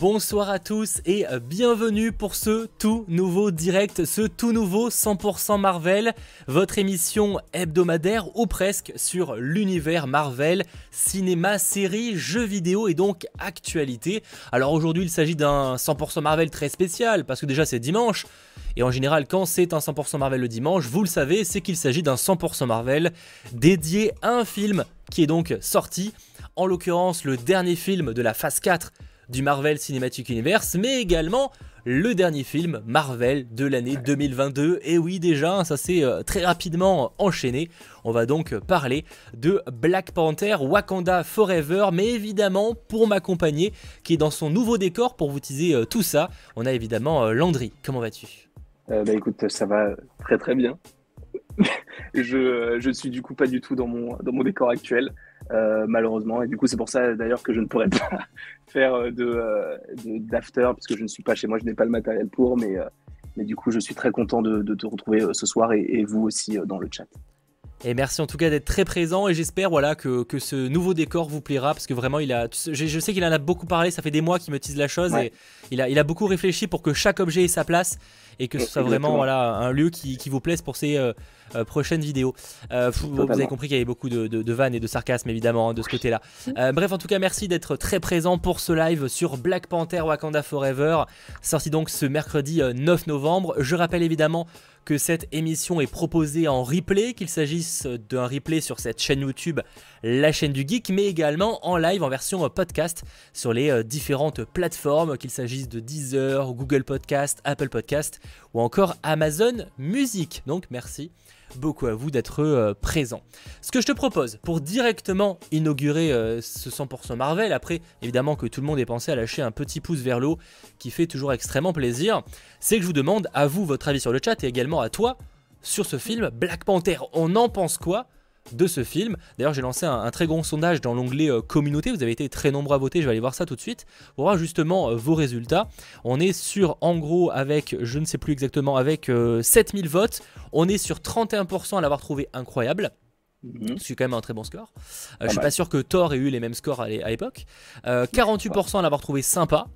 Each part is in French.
Bonsoir à tous et bienvenue pour ce tout nouveau direct, ce tout nouveau 100% Marvel, votre émission hebdomadaire ou presque sur l'univers Marvel, cinéma, séries, jeux vidéo et donc actualité. Alors aujourd'hui il s'agit d'un 100% Marvel très spécial parce que déjà c'est dimanche. Et en général, quand c'est un 100% Marvel le dimanche, vous le savez, c'est qu'il s'agit d'un 100% Marvel dédié à un film qui est donc sorti, en l'occurrence le dernier film de la phase 4 du Marvel Cinematic Universe, mais également le dernier film Marvel de l'année 2022. Et oui, déjà, ça s'est euh, très rapidement enchaîné. On va donc parler de Black Panther Wakanda Forever, mais évidemment, pour m'accompagner, qui est dans son nouveau décor, pour vous teaser euh, tout ça, on a évidemment euh, Landry. Comment vas-tu? Bah écoute, ça va très très bien. je, je suis du coup pas du tout dans mon, dans mon décor actuel. Euh, malheureusement. Et du coup, c'est pour ça d'ailleurs que je ne pourrais pas faire euh, euh, de, d'after, puisque je ne suis pas chez moi, je n'ai pas le matériel pour. Mais, mais du coup, je suis très content de, te retrouver ce soir et, vous aussi dans le chat. Et merci en tout cas d'être très présent et j'espère voilà que, que, ce nouveau décor vous plaira parce que vraiment il a je, sais qu'il en a beaucoup parlé ça fait des mois qu'il me tease la chose et il a, il a beaucoup réfléchi pour que chaque objet ait sa place et que ce soit vraiment voilà un lieu qui, qui vous plaise pour ces euh, prochaine vidéo. Euh, vous, avez compris qu'il y avait beaucoup de, vannes et de sarcasme évidemment hein, de ce côté-là. Euh, bref, en tout cas, merci d'être très présent pour ce live sur Black Panther Wakanda Forever, sorti donc ce mercredi 9 novembre. Je rappelle évidemment que cette émission est proposée en replay, qu'il s'agisse d'un replay sur cette chaîne YouTube, la chaîne du geek, mais également en live en version podcast sur les différentes plateformes, qu'il s'agisse de Deezer, Google Podcast, Apple Podcast ou encore Amazon Music. Donc merci beaucoup à vous d'être euh, présent. Ce que je te propose pour directement inaugurer euh, ce 100% Marvel, après évidemment que tout le monde ait pensé à lâcher un petit pouce vers l'eau qui fait toujours extrêmement plaisir, c'est que je vous demande à vous votre avis sur le chat et également à toi sur ce film Black Panther. On en pense quoi de ce film. D'ailleurs, j'ai lancé un, très grand sondage dans l'onglet euh, communauté. Vous avez été très nombreux à voter. Je vais aller voir ça tout de suite pour voir justement euh, vos résultats. On est sur, en gros, avec, je ne sais plus exactement, avec 7000 euh, votes. On est sur 31% à l'avoir trouvé incroyable. Mhm. C'est quand même un très bon score. je suis pas sûr que Thor ait eu les mêmes scores à l'époque. 48% à l'avoir trouvé sympa.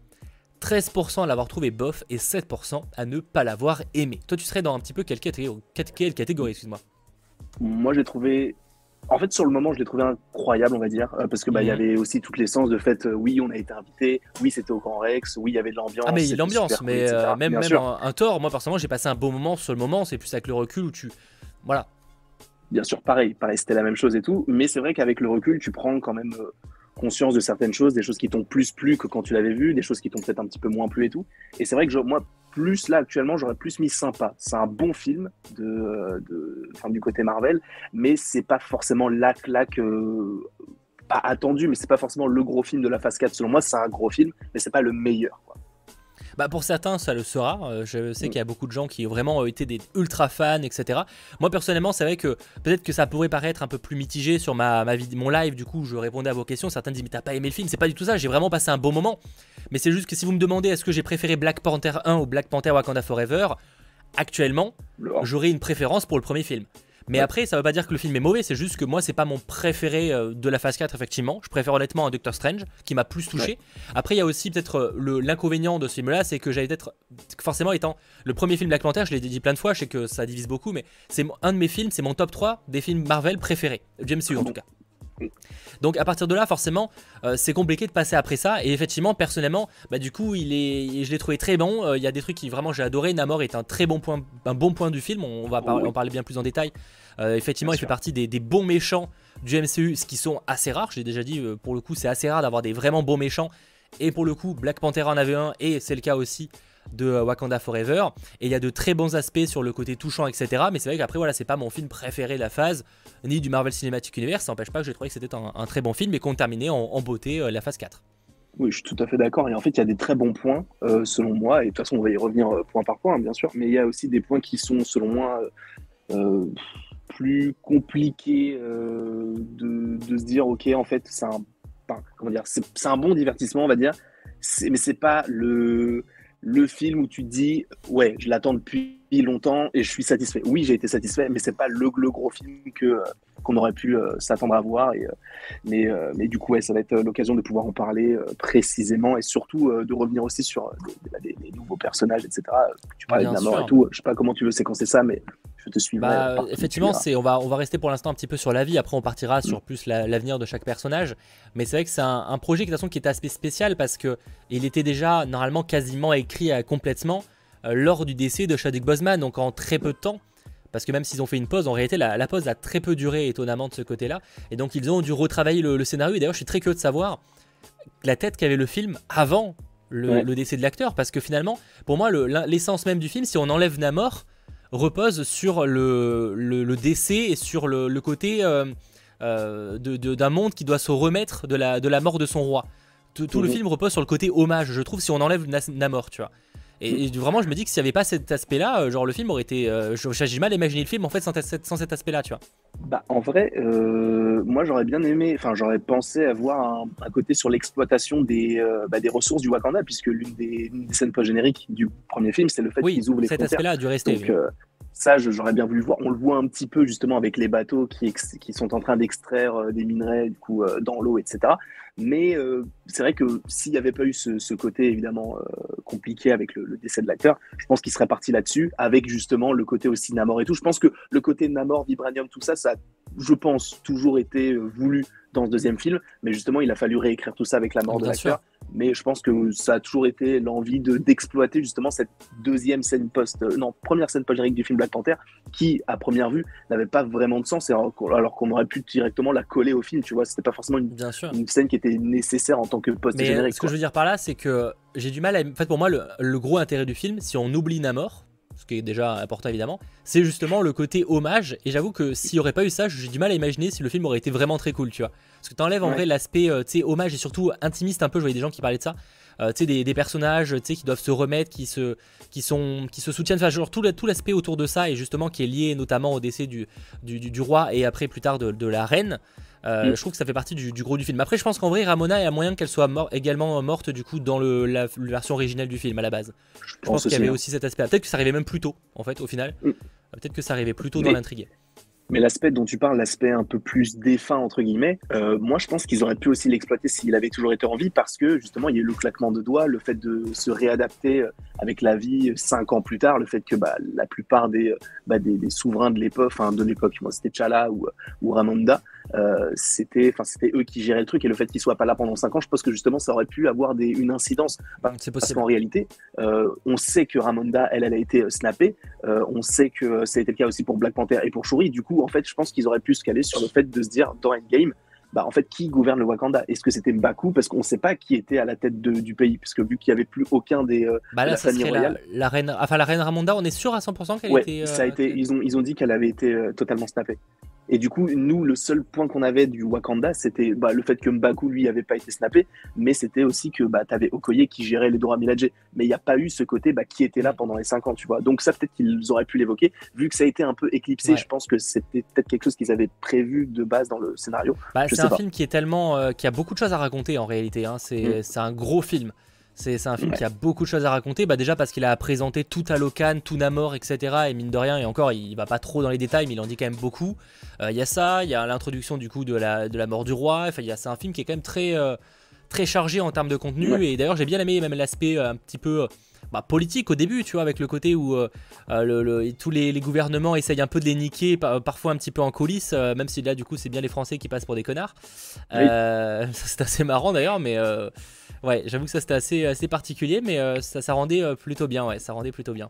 13% à l'avoir trouvé bof et 7% à ne pas l'avoir aimé. Toi, tu serais dans un petit peu quelle catégorie, quelle catégorie excuse-moi? Moi, j'ai trouvé en fait, sur le moment, je l'ai trouvé incroyable, on va dire, euh, parce que bah, il y mhm. avait aussi toute l'essence de fait. Euh, oui, on a été invité. Oui, c'était au Grand Rex. Oui, il y avait de l'ambiance. Ah, mais l'ambiance, mais euh, même, même un, un, tort. Moi, personnellement, j'ai passé un beau moment sur le moment. C'est plus avec le recul où tu, voilà. Bien sûr, pareil, pareil, c'était la même chose et tout. Mais c'est vrai qu'avec le recul, tu prends quand même conscience de certaines choses, des choses qui t'ont plus plu que quand tu l'avais vu, des choses qui t'ont peut-être un petit peu moins plu et tout. Et c'est vrai que moi, plus là actuellement, j'aurais plus mis sympa. C'est un bon film de, de du côté Marvel, mais c'est pas forcément la claque. Euh, pas attendu, mais c'est pas forcément le gros film de la phase 4. Selon moi, c'est un gros film, mais c'est pas le meilleur. Bah pour certains, ça le sera. Euh, je sais mm. qu'il y a beaucoup de gens qui ont vraiment été des ultra fans, etc. Moi personnellement, c'est vrai que peut-être que ça pourrait paraître un peu plus mitigé sur ma, ma mon live. Du coup, je répondais à vos questions. Certains disent mais t'as pas aimé le film C'est pas du tout ça. J'ai vraiment passé un bon moment. Mais c'est juste que si vous me demandez est-ce que j'ai préféré Black Panther 1 ou Black Panther Wakanda Forever, actuellement, j'aurais une préférence pour le premier film. Mais après, ça veut pas dire que le film est mauvais, c'est juste que moi, c'est pas mon préféré euh, de la phase 4, effectivement. Je préfère honnêtement un Doctor Strange, qui m'a plus touché. Après, il y a aussi peut-être euh, l'inconvénient de ce film-là, c'est que j'avais peut-être, forcément étant le premier film Black Panther, je l'ai dit plein de fois, je sais que ça divise beaucoup, mais c'est un de mes films, c'est mon top 3 des films Marvel préférés, James Hugh en tout cas. Donc à partir de là, forcément, euh, c'est compliqué de passer après ça. Et effectivement, personnellement, bah, du coup, il est, je l'ai trouvé très bon. Euh, il y a des trucs qui vraiment j'ai adoré. Namor est un très bon point, un bon point du film. On va en parler bien plus en détail. Euh, effectivement, il fait partie des, bons méchants du MCU, ce qui sont assez rares. Je l'ai déjà dit. pour le coup, c'est assez rare d'avoir des vraiment bons méchants. Et pour le coup, Black Panther en avait un, et c'est le cas aussi de euh, Wakanda Forever. Et il y a de très bons aspects sur le côté touchant, etc. Mais c'est vrai qu'après, voilà, c'est pas mon film préféré de la phase, ni du Marvel Cinematic Universe. Ça n'empêche pas que j'ai trouvé que c'était un, très bon film et qu'on terminait en, beauté euh, la phase 4. Oui, je suis tout à fait d'accord. Et en fait, il y a des très bons points, euh, selon moi. Et de toute façon, on va y revenir point par point, bien sûr. Mais il y a aussi des points qui sont, selon moi, plus compliqués de, de, se dire, OK, en fait, c'est un, comment dire, c'est un bon divertissement, on va dire. Mais c'est pas le le film où tu te dis, ouais, je l'attends depuis longtemps et je suis satisfait. Oui, j'ai été satisfait, mais c'est pas le, gros film que euh, qu'on aurait pu euh, s'attendre à voir. Et, euh, mais, mais du coup, ouais, ça va être l'occasion de pouvoir en parler précisément et surtout de revenir aussi sur des, nouveaux personnages, etc. Tu parlais de la mort et tout. Je sais pas comment tu veux séquencer ça, mais je te suis. Bah, effectivement, c'est on va on va rester pour l'instant un petit peu sur la vie. Après, on partira sur plus l'avenir de chaque personnage. Mais c'est vrai que c'est un, projet qui, de toute façon, qui est assez spécial parce que il était déjà normalement quasiment écrit complètement euh, lors du décès de Chadwick Boseman, donc en très peu de temps. Parce que même s'ils ont fait une pause, en réalité, la, pause a très peu duré, étonnamment, de ce côté-là. Et donc, ils ont dû retravailler le, scénario. Et d'ailleurs, je suis très curieux de savoir la tête qu'avait le film avant le, décès de l'acteur. Parce que finalement, pour moi, l'essence même du film, si on enlève Namor, repose sur le, décès et sur le, côté euh, euh, d'un monde qui doit se remettre de la, de la mort de son roi. Tout, le film repose sur le côté hommage, je trouve, si on enlève Namor, tu vois. Et, vraiment, je me dis que s'il n'y avait pas cet aspect-là, euh, genre le film aurait été. Euh, j'ai mal à imaginer le film en fait sans, sans cet aspect-là, tu vois. Bah, en vrai, euh, moi j'aurais bien aimé, enfin j'aurais pensé avoir un, côté sur l'exploitation des, bah, des ressources du Wakanda, puisque l'une des, scènes post-génériques du premier film, c'est le fait qu'ils ouvrent les cet aspect-là dû rester. Donc, ça, j'aurais bien voulu voir. On le voit un petit peu justement avec les bateaux qui, qui sont en train d'extraire des minerais du coup dans l'eau, etc. Mais euh, c'est vrai que s'il n'y avait pas eu ce, côté évidemment euh, compliqué avec le, décès de l'acteur, je pense qu'il serait parti là-dessus, avec justement le côté aussi Namor et tout. Je pense que le côté Namor, Vibranium, tout ça, ça a, je pense, toujours été euh, voulu dans ce deuxième film, mais justement, il a fallu réécrire tout ça avec la mort de l'acteur. Mais je pense que ça a toujours été l'envie de d'exploiter justement cette deuxième scène post, euh, non, première scène post du film Black Panther, qui à première vue n'avait pas vraiment de sens, alors qu'on aurait pu directement la coller au film, tu vois, c'était pas forcément une, une, scène qui était nécessaire en tant que post générique. Mais ce que je veux dire par là, c'est que j'ai du mal à, en fait, pour moi, le, le gros intérêt du film, si on oublie Namor, ce qui est déjà important évidemment, c'est justement le côté hommage. Et j'avoue que s'il n'y aurait pas eu ça, j'ai du mal à imaginer si le film aurait été vraiment très cool, tu vois. Parce que t'enlèves en vrai l'aspect, euh, tu sais, hommage et surtout intimiste un peu. Je voyais des gens qui parlaient de ça. Euh, tu sais, des, personnages, tu sais, qui doivent se remettre, qui se, qui sont, qui se soutiennent. Enfin, genre tout, tout l'aspect autour de ça et justement qui est lié notamment au décès du, du, roi et après plus tard de la reine. Euh, mm. Je trouve que ça fait partie du, gros du film. Après, je pense qu'en vrai, Ramona, il y a moyen qu'elle soit également morte du coup dans le, la, version originale du film à la base. Je, pense, qu'il y avait hein. aussi cet aspect. Peut-être que ça arrivait même plus tôt, en fait, au final. Mm. Peut-être que ça arrivait plus tôt dans l'intrigue. Mais l'aspect dont tu parles, l'aspect un peu plus défunt, entre guillemets, euh, moi je pense qu'ils auraient pu aussi l'exploiter s'il avait toujours été en vie parce que justement il y a eu le claquement de doigts, le fait de se réadapter euh, avec la vie euh, cinq ans plus tard, le fait que bah, la plupart des, bah, des, souverains de l'époque, de l'époque, moi c'était Chala ou, ou Ramonda, euh, c'était c'était eux qui géraient le truc et le fait qu'ils soient pas là pendant cinq ans, je pense que justement ça aurait pu avoir des, une incidence. C'est parce qu'en réalité, euh, on sait que Ramonda, elle, elle a été snappée, on sait que ça a été le cas aussi pour Black Panther et pour Shuri, du coup en fait, je pense qu'ils auraient pu se caler sur le fait de se dire dans Endgame, bah, en fait, qui gouverne le Wakanda? Est-ce que c'était Mbaku? Parce qu'on ne sait pas qui était à la tête du pays, puisque vu qu'il n'y avait plus aucun des. Euh, bah là, la, reine, enfin, la reine Ramonda, on est sûr à 100% qu'elle était. ça a été, ils, ont, ils ont dit qu'elle avait été euh, totalement snappée. Et du coup, nous, le seul point qu'on avait du Wakanda, c'était bah, le fait que Mbaku, lui, avait pas été snappé, mais c'était aussi que bah, tu avais Okoye qui gérait les droits Miladje. Mais il n'y a pas eu ce côté bah, qui était là pendant les 5 ans, tu vois. Donc ça, peut-être qu'ils auraient pu l'évoquer. Vu que ça a été un peu éclipsé, je pense que c'était peut-être quelque chose qu'ils avaient prévu de base dans le scénario. Bah, c'est un film qui est tellement... Euh, qui a beaucoup de choses à raconter en réalité. Hein. Mm. C'est un gros film. C'est un film qui a beaucoup de choses à raconter. Bah déjà parce qu'il a présenté tout Alocan, tout Namor, etc. Et mine de rien, et encore, il va pas trop dans les détails, mais il en dit quand même beaucoup. Euh, il y a ça, il y a l'introduction du coup de la, de la mort du roi. Enfin, c'est un film qui est quand même très, euh, très chargé en termes de contenu. Et d'ailleurs, j'ai bien aimé même l'aspect euh, un petit peu bah, politique au début, tu vois, avec le côté où le, tous les, gouvernements essayent un peu de les niquer, parfois un petit peu en coulisses, même si là, du coup, c'est bien les Français qui passent pour des connards. c'est assez marrant d'ailleurs, mais Ouais, j'avoue que ça c'était assez, assez particulier, mais euh, ça, ça rendait euh, plutôt bien, ouais, ça rendait plutôt bien.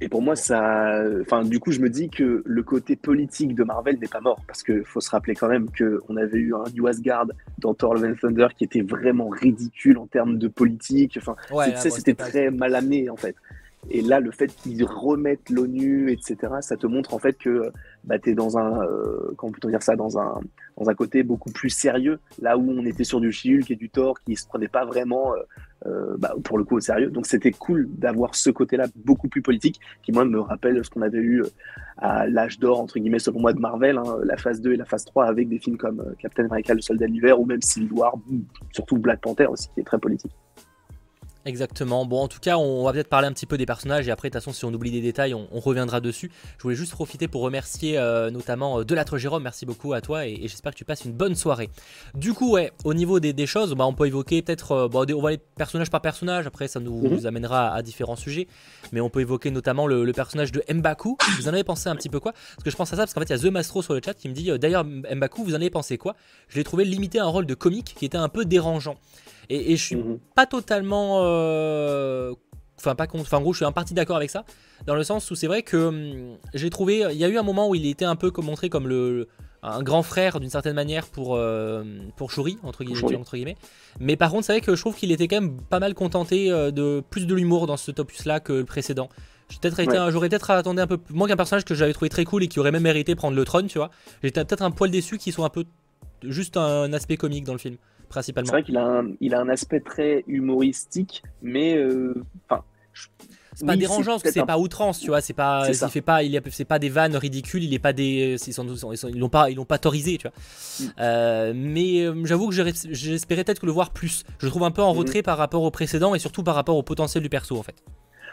Et pour moi, ça, enfin, du coup, je me dis que le côté politique de Marvel n'est pas mort, parce qu'il faut se rappeler quand même qu'on avait eu un New Asgard dans Thor Love and Thunder qui était vraiment ridicule en termes de politique. Enfin, c'était très mal amené en fait. Et là, le fait qu'ils remettent l'ONU, etc., ça te montre en fait que bah, tu es dans un, euh, comment peut-on dire ça, dans un, dans un côté beaucoup plus sérieux, là où on était sur du Chihulk et du Thor qui se prenait pas vraiment, euh, euh, bah, pour le coup, au sérieux. Donc c'était cool d'avoir ce côté-là beaucoup plus politique, qui moi me rappelle ce qu'on avait eu à l'âge d'or, entre guillemets, selon moi, de Marvel, hein, la phase 2 et la phase 3, avec des films comme Captain America, le soldat de l'hiver, ou même Civil War, surtout Black Panther aussi, qui est très politique. Exactement. Bon, en tout cas, on va peut-être parler un petit peu des personnages et après, de toute façon, si on oublie des détails, on, reviendra dessus. Je voulais juste profiter pour remercier euh, notamment euh, Delattre Jérôme. Merci beaucoup à toi et, j'espère que tu passes une bonne soirée. Du coup, ouais, au niveau des, choses, bah, on peut évoquer peut-être, euh, on va aller personnage par personnage. Après, ça nous, mhm. amènera à, différents sujets. Mais on peut évoquer notamment le, personnage de Mbaku. Vous en avez pensé un petit peu quoi? Parce que je pense à ça parce qu'en fait, il y a The Mastro sur le chat qui me dit d'ailleurs, Mbaku, vous en avez pensé quoi? Je l'ai trouvé limité à un rôle de comique qui était un peu dérangeant. Et, je suis mhm. pas totalement. Euh, enfin, pas Enfin, en gros, je suis en partie d'accord avec ça. Dans le sens où c'est vrai que hum, j'ai trouvé. Il y a eu un moment où il était un peu montré comme le, un grand frère d'une certaine manière pour, euh, pour Shuri, entre guillemets, entre guillemets. Mais par contre, c'est vrai que je trouve qu'il était quand même pas mal contenté euh, de plus de l'humour dans ce opus-là que le précédent. J'aurais peut-être attendu un peu moins qu'un personnage que j'avais trouvé très cool et qui aurait même mérité prendre le trône, tu vois. J'étais peut-être un poil déçu qu'ils soit un peu juste un aspect comique dans le film principalement. C'est vrai qu'il a, un, il a un aspect très humoristique, mais euh, enfin. c'est pas dérangeant parce que c'est pas outrance, tu vois. C'est pas, il fait pas, il c'est pas des vannes ridicules. Il est pas des, ils, ils l'ont pas, ils l'ont pas autorisé, tu vois. Mm. Euh, mais euh, j'avoue que j'espérais peut-être le voir plus. Je le trouve un peu en mm-hmm. retrait par rapport au précédent et surtout par rapport au potentiel du perso, en fait.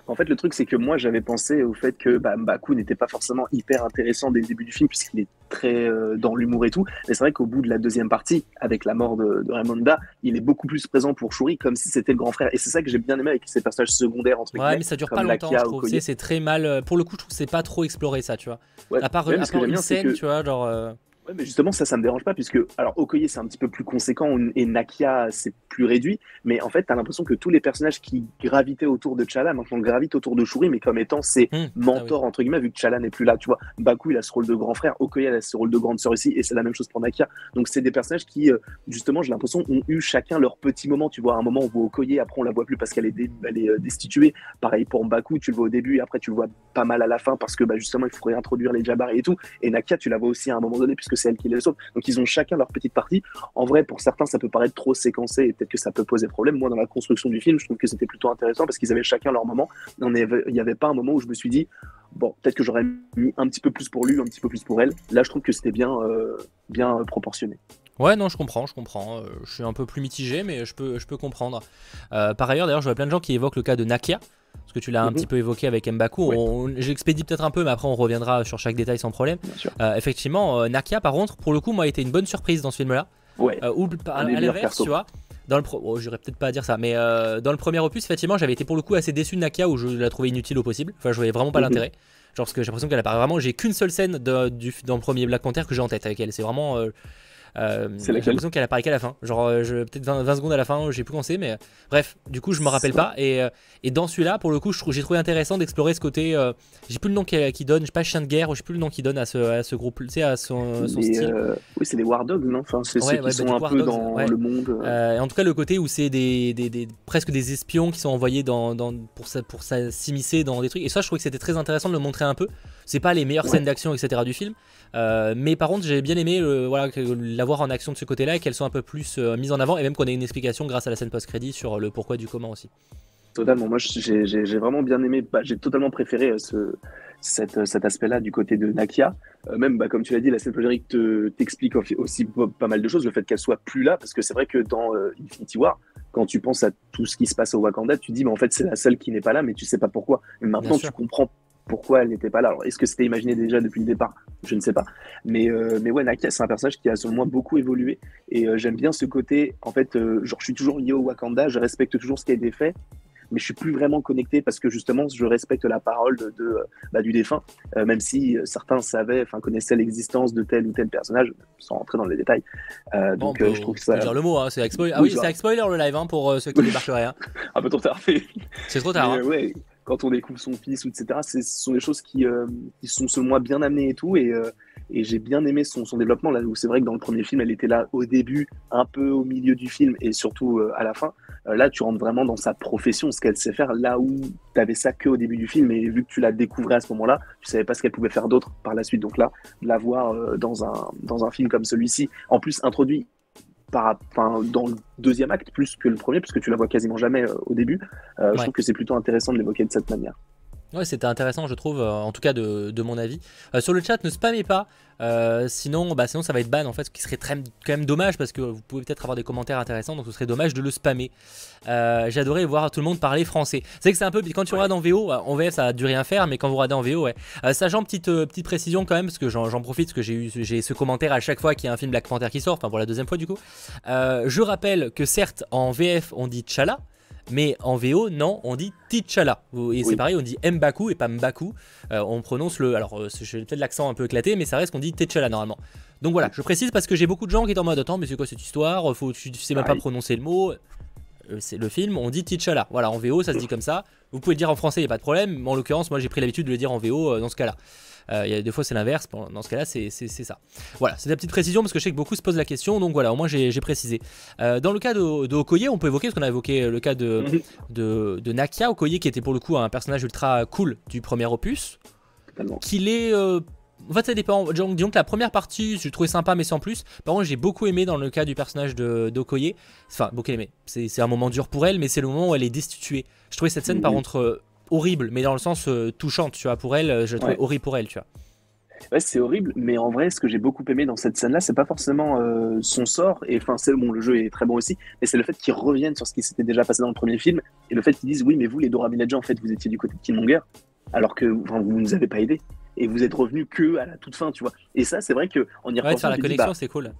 En fait, le truc, c'est que moi, j'avais pensé au fait que bah, Mbaku n'était pas forcément hyper intéressant dès le début du film, puisqu'il est très euh, dans l'humour et tout. Mais c'est vrai qu'au bout de la deuxième partie, avec la mort de, de Raymonda, il est beaucoup plus présent pour Shuri, comme si c'était le grand frère. Et c'est ça que j'ai bien aimé avec ces personnages secondaires, entre Ouais, mais ça dure pas longtemps, je trouve. C'est très mal. Euh, pour le coup, je trouve que c'est pas trop exploré, ça, tu vois. à part, à part une scène, tu vois, genre. Euh, Ouais, mais justement, ça, ça me dérange pas, puisque, alors, Okoye, c'est un petit peu plus conséquent, et Nakia, c'est plus réduit, mais en fait, t'as l'impression que tous les personnages qui gravitaient autour de Chala, maintenant gravitent autour de Shuri, mais comme étant ses mmh. mentors, ah entre guillemets, vu que Chala n'est plus là, tu vois. Baku, il a ce rôle de grand frère, Okoye, elle a ce rôle de grande sœur ici, et c'est la même chose pour Nakia. Donc, c'est des personnages qui, euh, justement, j'ai l'impression, ont eu chacun leur petit moment, tu vois. À un moment, on voit Okoye, après, on la voit plus parce qu'elle est, elle est euh, destituée. Pareil pour Baku, tu le vois au début, et après, tu le vois pas mal à la fin, parce que, bah, justement, il faut réintroduire les Jabari et tout. Et Nakia, tu la vois aussi à un moment donné, puisque c'est elle qui les sauve. Donc ils ont chacun leur petite partie. En vrai, pour certains, ça peut paraître trop séquencé et peut-être que ça peut poser problème. Moi, dans la construction du film, je trouve que c'était plutôt intéressant parce qu'ils avaient chacun leur moment. Il n'y avait pas un moment où je me suis dit, bon, peut-être que j'aurais mis un petit peu plus pour lui, un petit peu plus pour elle. Là, je trouve que c'était bien, euh, bien euh, proportionné. Ouais, non, je comprends, je comprends. Euh, je suis un peu plus mitigé, mais je peux, je peux comprendre. par ailleurs, d'ailleurs, je vois plein de gens qui évoquent le cas de Nakia, parce que tu l'as un mhm. petit peu évoqué avec Mbaku. J'expédie peut-être un peu, mais après on reviendra sur chaque détail sans problème. Euh, effectivement, euh, Nakia, par contre, pour le coup, moi, a été une bonne surprise dans ce film-là. Ouais. Euh, ou à, l'inverse, tu vois. Dans le pro... Oh, j'irais peut-être pas dire ça, mais dans le premier opus, effectivement, j'avais été pour le coup assez déçu de Nakia où je la trouvais inutile au possible. Enfin, je voyais vraiment pas mhm. l'intérêt. Genre, parce que j'ai l'impression qu'elle apparaît vraiment. J'ai qu'une seule scène du, dans le premier Black Panther que j'ai en tête avec elle. C'est vraiment euh, j'ai l'impression qu'elle apparaît qu'à la fin. Genre, euh, peut-être 20, secondes à la fin, j'ai plus pensé, mais bref, du coup, je me rappelle pas. Et, euh, et dans celui-là, pour le coup, j'ai trouvé intéressant d'explorer ce côté. j'ai plus le nom qui, donne, je sais pas, chien de guerre, ou je sais plus le nom qui donne à ce, à ce groupe, tu sais, à son, style. oui, c'est des War Dogs, non? Enfin, c'est ceux qui sont un peu dans le monde. en tout cas, le côté où c'est des, des, des, presque des espions qui sont envoyés dans, dans pour, pour s'immiscer dans des trucs. Et ça, je trouvais que c'était très intéressant de le montrer un peu. C'est pas les meilleures scènes d'action, etc. du film. Euh, mais par contre, j'ai bien aimé euh, voilà, l'avoir en action de ce côté-là et qu'elle soit un peu plus euh, mise en avant et même qu'on ait une explication grâce à la scène post-crédit sur le pourquoi du comment aussi. Totalement. Moi, j'ai vraiment bien aimé. Bah, j'ai totalement préféré ce, cet, cet aspect-là du côté de Nakia. même, bah, comme tu l'as dit, la scène post-crédit t'explique aussi pas mal de choses. Le fait qu'elle soit plus là, parce que c'est vrai que dans Infinity War, quand tu penses à tout ce qui se passe au Wakanda, tu dis, mais en fait, c'est la seule qui n'est pas là, mais tu sais pas pourquoi. Mais maintenant, tu comprends pourquoi elle n'était pas là. Alors, est-ce que c'était imaginé déjà depuis le départ? Je ne sais pas. Mais, euh, mais ouais, Nakia, c'est un personnage qui a selon moi beaucoup évolué. Et euh, j'aime bien ce côté, en fait, euh, genre, je suis toujours lié au Wakanda, je respecte toujours ce qui a été fait, mais je suis plus vraiment connecté parce que justement, je respecte la parole de, bah, du défunt, même si certains savaient, enfin, connaissaient l'existence de tel ou tel personnage, sans rentrer dans les détails. donc, je trouve que ça. dire le mot, hein, c'est. Ah oui, c'est avec spoiler le live hein, pour ceux qui débarqueraient. Hein. un peu trop tard. c'est trop tard. hein. ouais, quand on découvre son fils, etc. Ce sont des choses qui, euh, qui, sont selon moi bien amenées et tout. Et, euh, j'ai bien aimé son, développement. Là où c'est vrai que dans le premier film, elle était là au début, un peu au milieu du film et surtout euh, à la fin. là, tu rentres vraiment dans sa profession, ce qu'elle sait faire. Là où tu avais ça que au début du film, et vu que tu la découvrais à ce moment-là, tu savais pas ce qu'elle pouvait faire d'autre par la suite. Donc là, la voir dans, un, dans un film comme celui-ci, en plus introduit dans le deuxième acte plus que le premier, puisque tu la vois quasiment jamais euh, au début. Euh, je trouve que c'est plutôt intéressant de l'évoquer de cette manière. Ouais, c'était intéressant, je trouve, en tout cas de, mon avis. sur le chat, ne spammez pas. sinon, bah, sinon, ça va être ban en fait, ce qui serait très, quand même dommage parce que vous pouvez peut-être avoir des commentaires intéressants, donc ce serait dommage de le spammer. J'adorais voir tout le monde parler français. C'est que c'est un peu quand tu regardes en VO, en VF ça a dû rien faire, mais quand vous regardez en VO, ouais. sachant petite petite précision quand même, parce que j'en profite, parce que j'ai eu j'ai ce commentaire à chaque fois qu'il y a un film Black Panther qui sort, enfin pour la deuxième fois du coup. je rappelle que certes en VF on dit Chala, mais en VO, non, on dit T'Challa. Et c'est pareil, on dit Mbaku et pas Mbaku. Euh, on prononce le. Alors, euh, j'ai peut-être l'accent un peu éclaté, mais ça reste qu'on dit T'Challa normalement. Donc voilà, je précise parce que j'ai beaucoup de gens qui sont en mode Attends, mais c'est quoi cette histoire? Faut, Tu sais même pas prononcer le mot. Euh, c'est le film, on dit T'Challa. Voilà, en VO, ça se dit comme ça. Vous pouvez le dire en français, il n'y a pas de problème. Mais en l'occurrence, moi j'ai pris l'habitude de le dire en VO dans ce cas-là. Euh, il y a des fois c'est l'inverse, dans ce cas-là c'est ça. Voilà, c'est la petite précision parce que je sais que beaucoup se posent la question, donc voilà, au moins j'ai précisé. Euh, dans le cas de, de, Okoye, on peut évoquer, parce qu'on a évoqué le cas de, mhm. de, de, Nakia, Okoye qui était pour le coup un personnage ultra cool du premier opus, qu'il est... Euh, en fait, ça dépend. Disons que la première partie, je trouvais sympa, mais sans plus. Par contre, j'ai beaucoup aimé dans le cas du personnage de d'Okoye. Enfin, beaucoup aimé. C'est un moment dur pour elle, mais c'est le moment où elle est destituée. Je trouvais cette scène, par mhm. contre, horrible, mais dans le sens euh, touchant, tu vois, pour elle, euh, je trouve horrible pour elle, tu vois. Ouais, c'est horrible, mais en vrai, ce que j'ai beaucoup aimé dans cette scène-là, c'est pas forcément euh, son sort, et enfin, c'est bon, le jeu est très bon aussi, mais c'est le fait qu'ils reviennent sur ce qui s'était déjà passé dans le premier film, et le fait qu'ils disent, oui, mais vous, les Dora Milaje, en fait, vous étiez du côté de Killmonger, alors que vous ne nous avez pas aidés, et vous êtes revenus que à la toute fin, tu vois. Et ça, c'est vrai que on y ouais, faire la connexion, bah, c'est cool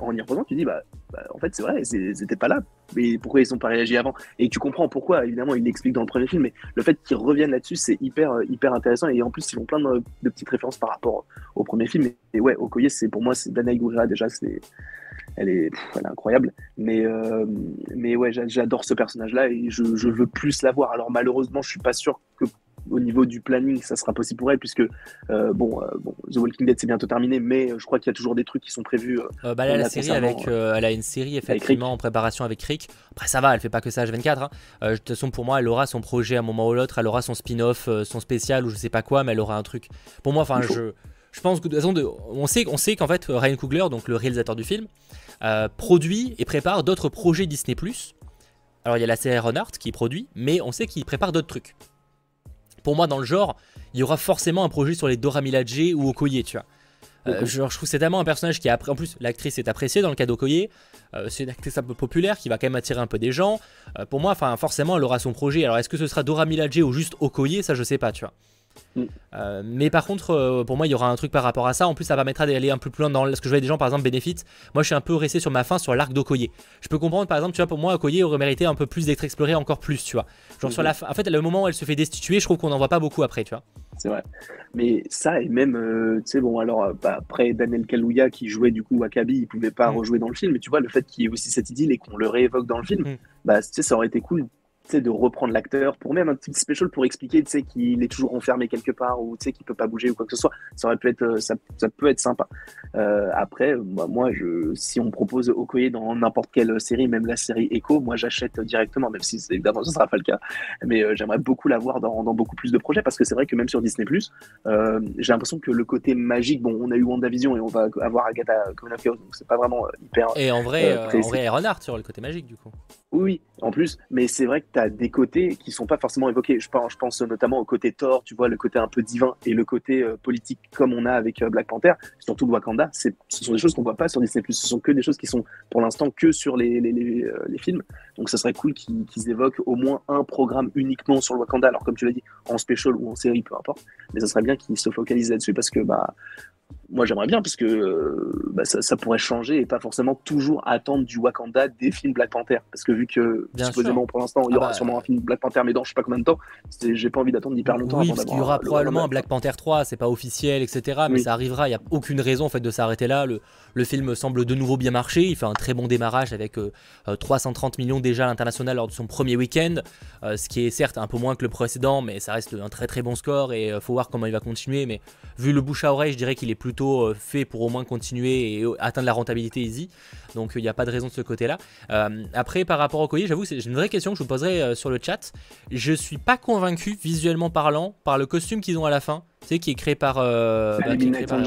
en y reprenant, tu dis, bah, bah en fait, c'est vrai, c'était pas là. Mais pourquoi ils sont pas réagi avant? Et tu comprends pourquoi, évidemment, il l'explique dans le premier film, mais le fait qu'ils reviennent là-dessus, c'est hyper, euh, hyper intéressant. Et en plus, ils font plein de, petites références par rapport au premier film. Et, ouais, Okoye, c'est pour moi, c'est Danaï Gurira, déjà, c'est. Elle est, elle est incroyable, mais euh, mais ouais, j'adore ce personnage-là et je, je veux plus la voir. Alors malheureusement, je suis pas sûr que au niveau du planning, ça sera possible pour elle, puisque euh, bon, euh, bon, The Walking Dead c'est bientôt terminé, mais euh, je crois qu'il y a toujours des trucs qui sont prévus. bah là, la série avec, elle a une série effectivement en préparation avec Rick. Après, ça va, elle fait pas que ça H24. Hein. de toute façon, pour moi, elle aura son projet à un moment ou l'autre, elle aura son spin-off, son spécial ou je sais pas quoi, mais elle aura un truc. Pour moi, enfin, je, je pense que de toute façon, on sait, on sait qu'en fait, Ryan Coogler, donc le réalisateur du film, produit et prépare d'autres projets Disney+. Alors il y a la série Renard qui produit, mais on sait qu'il prépare d'autres trucs pour moi, dans le genre, il y aura forcément un projet sur les Dora Milaje ou Okoye, tu vois. Euh, je, trouve c'est tellement un personnage qui, après, en plus, l'actrice est appréciée dans le cas d'Okoye. Euh, c'est une actrice un peu populaire qui va quand même attirer un peu des gens. Euh, pour moi, enfin, forcément, elle aura son projet. Alors, est-ce que ce sera Dora Milaje ou juste Okoye? Ça, je sais pas, tu vois. Mm. Euh, mais par contre, euh, pour moi, il y aura un truc par rapport à ça. En plus, ça permettra d'aller un peu plus loin dans ce que je vois des gens, par exemple, Benefit. Moi, je suis un peu resté sur ma fin sur l'arc d'Okoye. Je peux comprendre, par exemple, tu vois, pour moi, Okoye aurait mérité un peu plus d'être exploré encore plus, tu vois. Genre sur la fin, en fait, le moment où elle se fait destituer, je trouve qu'on n'en voit pas beaucoup après, tu vois. C'est vrai. Mais ça, et même, euh, tu sais, bon, alors, bah, après Daniel Kaluuya qui jouait du coup Wakabi, il pouvait pas mm. rejouer dans le film, mais tu vois, le fait qu'il y ait aussi cette idylle et qu'on le réévoque dans le film, mm. bah, tu sais, ça aurait été cool de reprendre l'acteur pour même un petit special pour expliquer qu'il est toujours enfermé quelque part ou qu'il peut pas bouger ou quoi que ce soit. Ça aurait pu être euh, ça, ça peut être sympa. Euh, après bah, moi je si on propose Okoye dans n'importe quelle série même la série Echo moi j'achète directement même si évidemment ce sera pas le cas. Mais euh, j'aimerais beaucoup la voir dans, dans, beaucoup plus de projets parce que c'est vrai que même sur Disney Plus j'ai l'impression que le côté magique bon on a eu WandaVision et on va avoir Agatha Coven donc c'est pas vraiment hyper et en vrai en vrai Renard sur le côté magique du coup. Oui en plus mais c'est vrai que tu as des côtés qui sont pas forcément évoqués. Je pense, notamment au côté Thor, tu vois, le côté un peu divin et le côté euh, politique comme on a avec euh, Black Panther, surtout le Wakanda. Ce sont des choses qu'on voit pas sur Disney+. Ce sont que des choses qui sont pour l'instant que sur les, euh, films. Donc ça serait cool qu'ils évoquent au moins un programme uniquement sur le Wakanda. Alors comme tu l'as dit, en special ou en série, peu importe. Mais ça serait bien qu'ils se focalisent là-dessus parce que bah moi j'aimerais bien parce que euh, bah, ça, pourrait changer et pas forcément toujours attendre du Wakanda des films Black Panther. Parce que vu que supposément pour l'instant il y ah aura bah, sûrement un film Black Panther mais dans je sais pas combien de temps j'ai pas envie d'attendre hyper longtemps oui parce qu'il y aura probablement un Black Panther 3 c'est pas officiel etc mais ça arrivera il y a aucune raison en fait de s'arrêter là. Le, le, film semble de nouveau bien marcher il fait un très bon démarrage avec 330 euh, euh, millions déjà à l'international lors de son premier week-end ce qui est certes un peu moins que le précédent mais ça reste un très très bon score et faut voir comment il va continuer mais vu le bouche à oreille je dirais qu'il est plutôt euh, fait pour au moins continuer et atteindre la rentabilité easy. Donc il n'y a pas de raison de ce côté-là. Euh, après, par rapport au collier, j'avoue, c'est une vraie question que je vous poserai euh, sur le chat. Je suis pas convaincu, visuellement parlant, par le costume qu'ils ont à la fin, tu sais, qui est créé par, bah, qui est créé par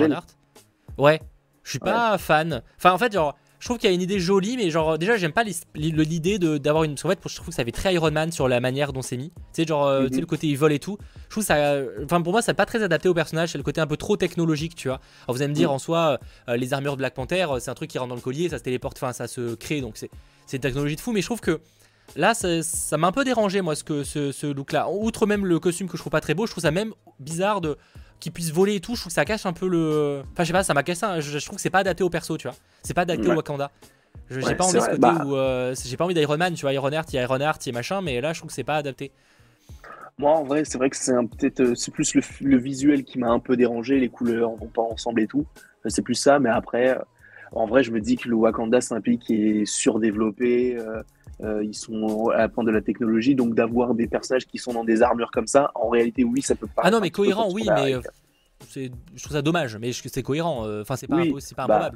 Ouais, je suis pas fan. Enfin, en fait, genre, je trouve qu'il y a une idée jolie, mais genre déjà j'aime pas l'idée d'avoir une. En fait, je trouve que ça fait très Iron Man sur la manière dont c'est mis. Tu sais, genre, euh, tu sais, mhm. le côté il vole et tout. Je trouve ça. Enfin, pour moi, ça n'est pas très adapté au personnage. C'est le côté un peu trop technologique, tu vois. Alors, vous allez me dire, mhm. en soi, euh, les armures de Black Panther, euh, c'est un truc qui rentre dans le collier, ça se téléporte, enfin, ça se crée, donc c'est une technologie de fou. Mais je trouve que là, ça m'a un peu dérangé, moi, ce, que, ce, ce look-là. Outre même le costume que je trouve pas très beau, je trouve ça même bizarre de qui puisse voler et tout, je trouve que ça cache un peu le. Enfin, je sais pas, ça m'a cassé. Je, trouve que c'est pas adapté au perso, tu vois. C'est pas adapté au Wakanda. J'ai pas envie ce côté bah. où. Euh, j'ai pas envie d'Iron Man, tu vois. Iron Heart, il y a Iron Heart, il y a machin, mais là, je trouve que c'est pas adapté. Moi, en vrai, c'est vrai que c'est peut-être. Euh, c'est plus le, visuel qui m'a un peu dérangé. Les couleurs vont pas ensemble et tout. C'est plus ça, mais après. En vrai, je me dis que le Wakanda, c'est un pays qui est surdéveloppé. Euh, ils sont à la pointe de la technologie, donc d'avoir des personnages qui sont dans des armures comme ça, en réalité, oui, ça peut pas. Ah non, mais cohérent, oui, mais je trouve ça dommage, mais c'est cohérent. Euh, enfin, c'est pas, pas bah,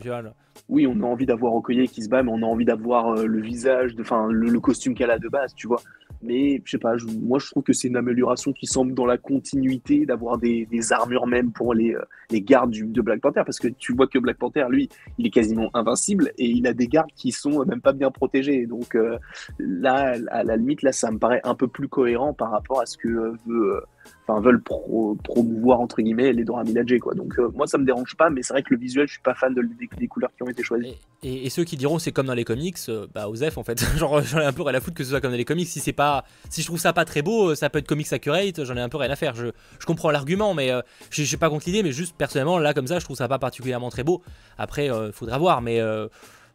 Oui, on a envie d'avoir Okoye qui se bat, mais on a envie d'avoir euh, le visage, enfin le, le, costume qu'elle a de base, tu vois. Mais je sais pas, moi je trouve que c'est une amélioration qui semble dans la continuité d'avoir des, armures même pour les, euh, les gardes du, de Black Panther, parce que tu vois que Black Panther, lui, il est quasiment invincible et il a des gardes qui sont même pas bien protégés. Donc là, à la limite, là, ça me paraît un peu plus cohérent par rapport à ce que veut enfin veulent promouvoir entre guillemets les Dora Milaje quoi. Donc euh, moi ça me dérange pas, mais c'est vrai que le visuel je suis pas fan de, des, couleurs qui ont été choisies. Et, ceux qui diront c'est comme dans les comics, euh, bah Osef en fait, genre j'en ai un peu rien à foutre que ce soit comme dans les comics. Si c'est pas, si je trouve ça pas très beau, ça peut être comics accurate, j'en ai un peu rien à faire. Je, je comprends l'argument, mais euh, je, suis pas contre l'idée, mais juste personnellement là comme ça je trouve ça pas particulièrement très beau. Après faudra voir, mais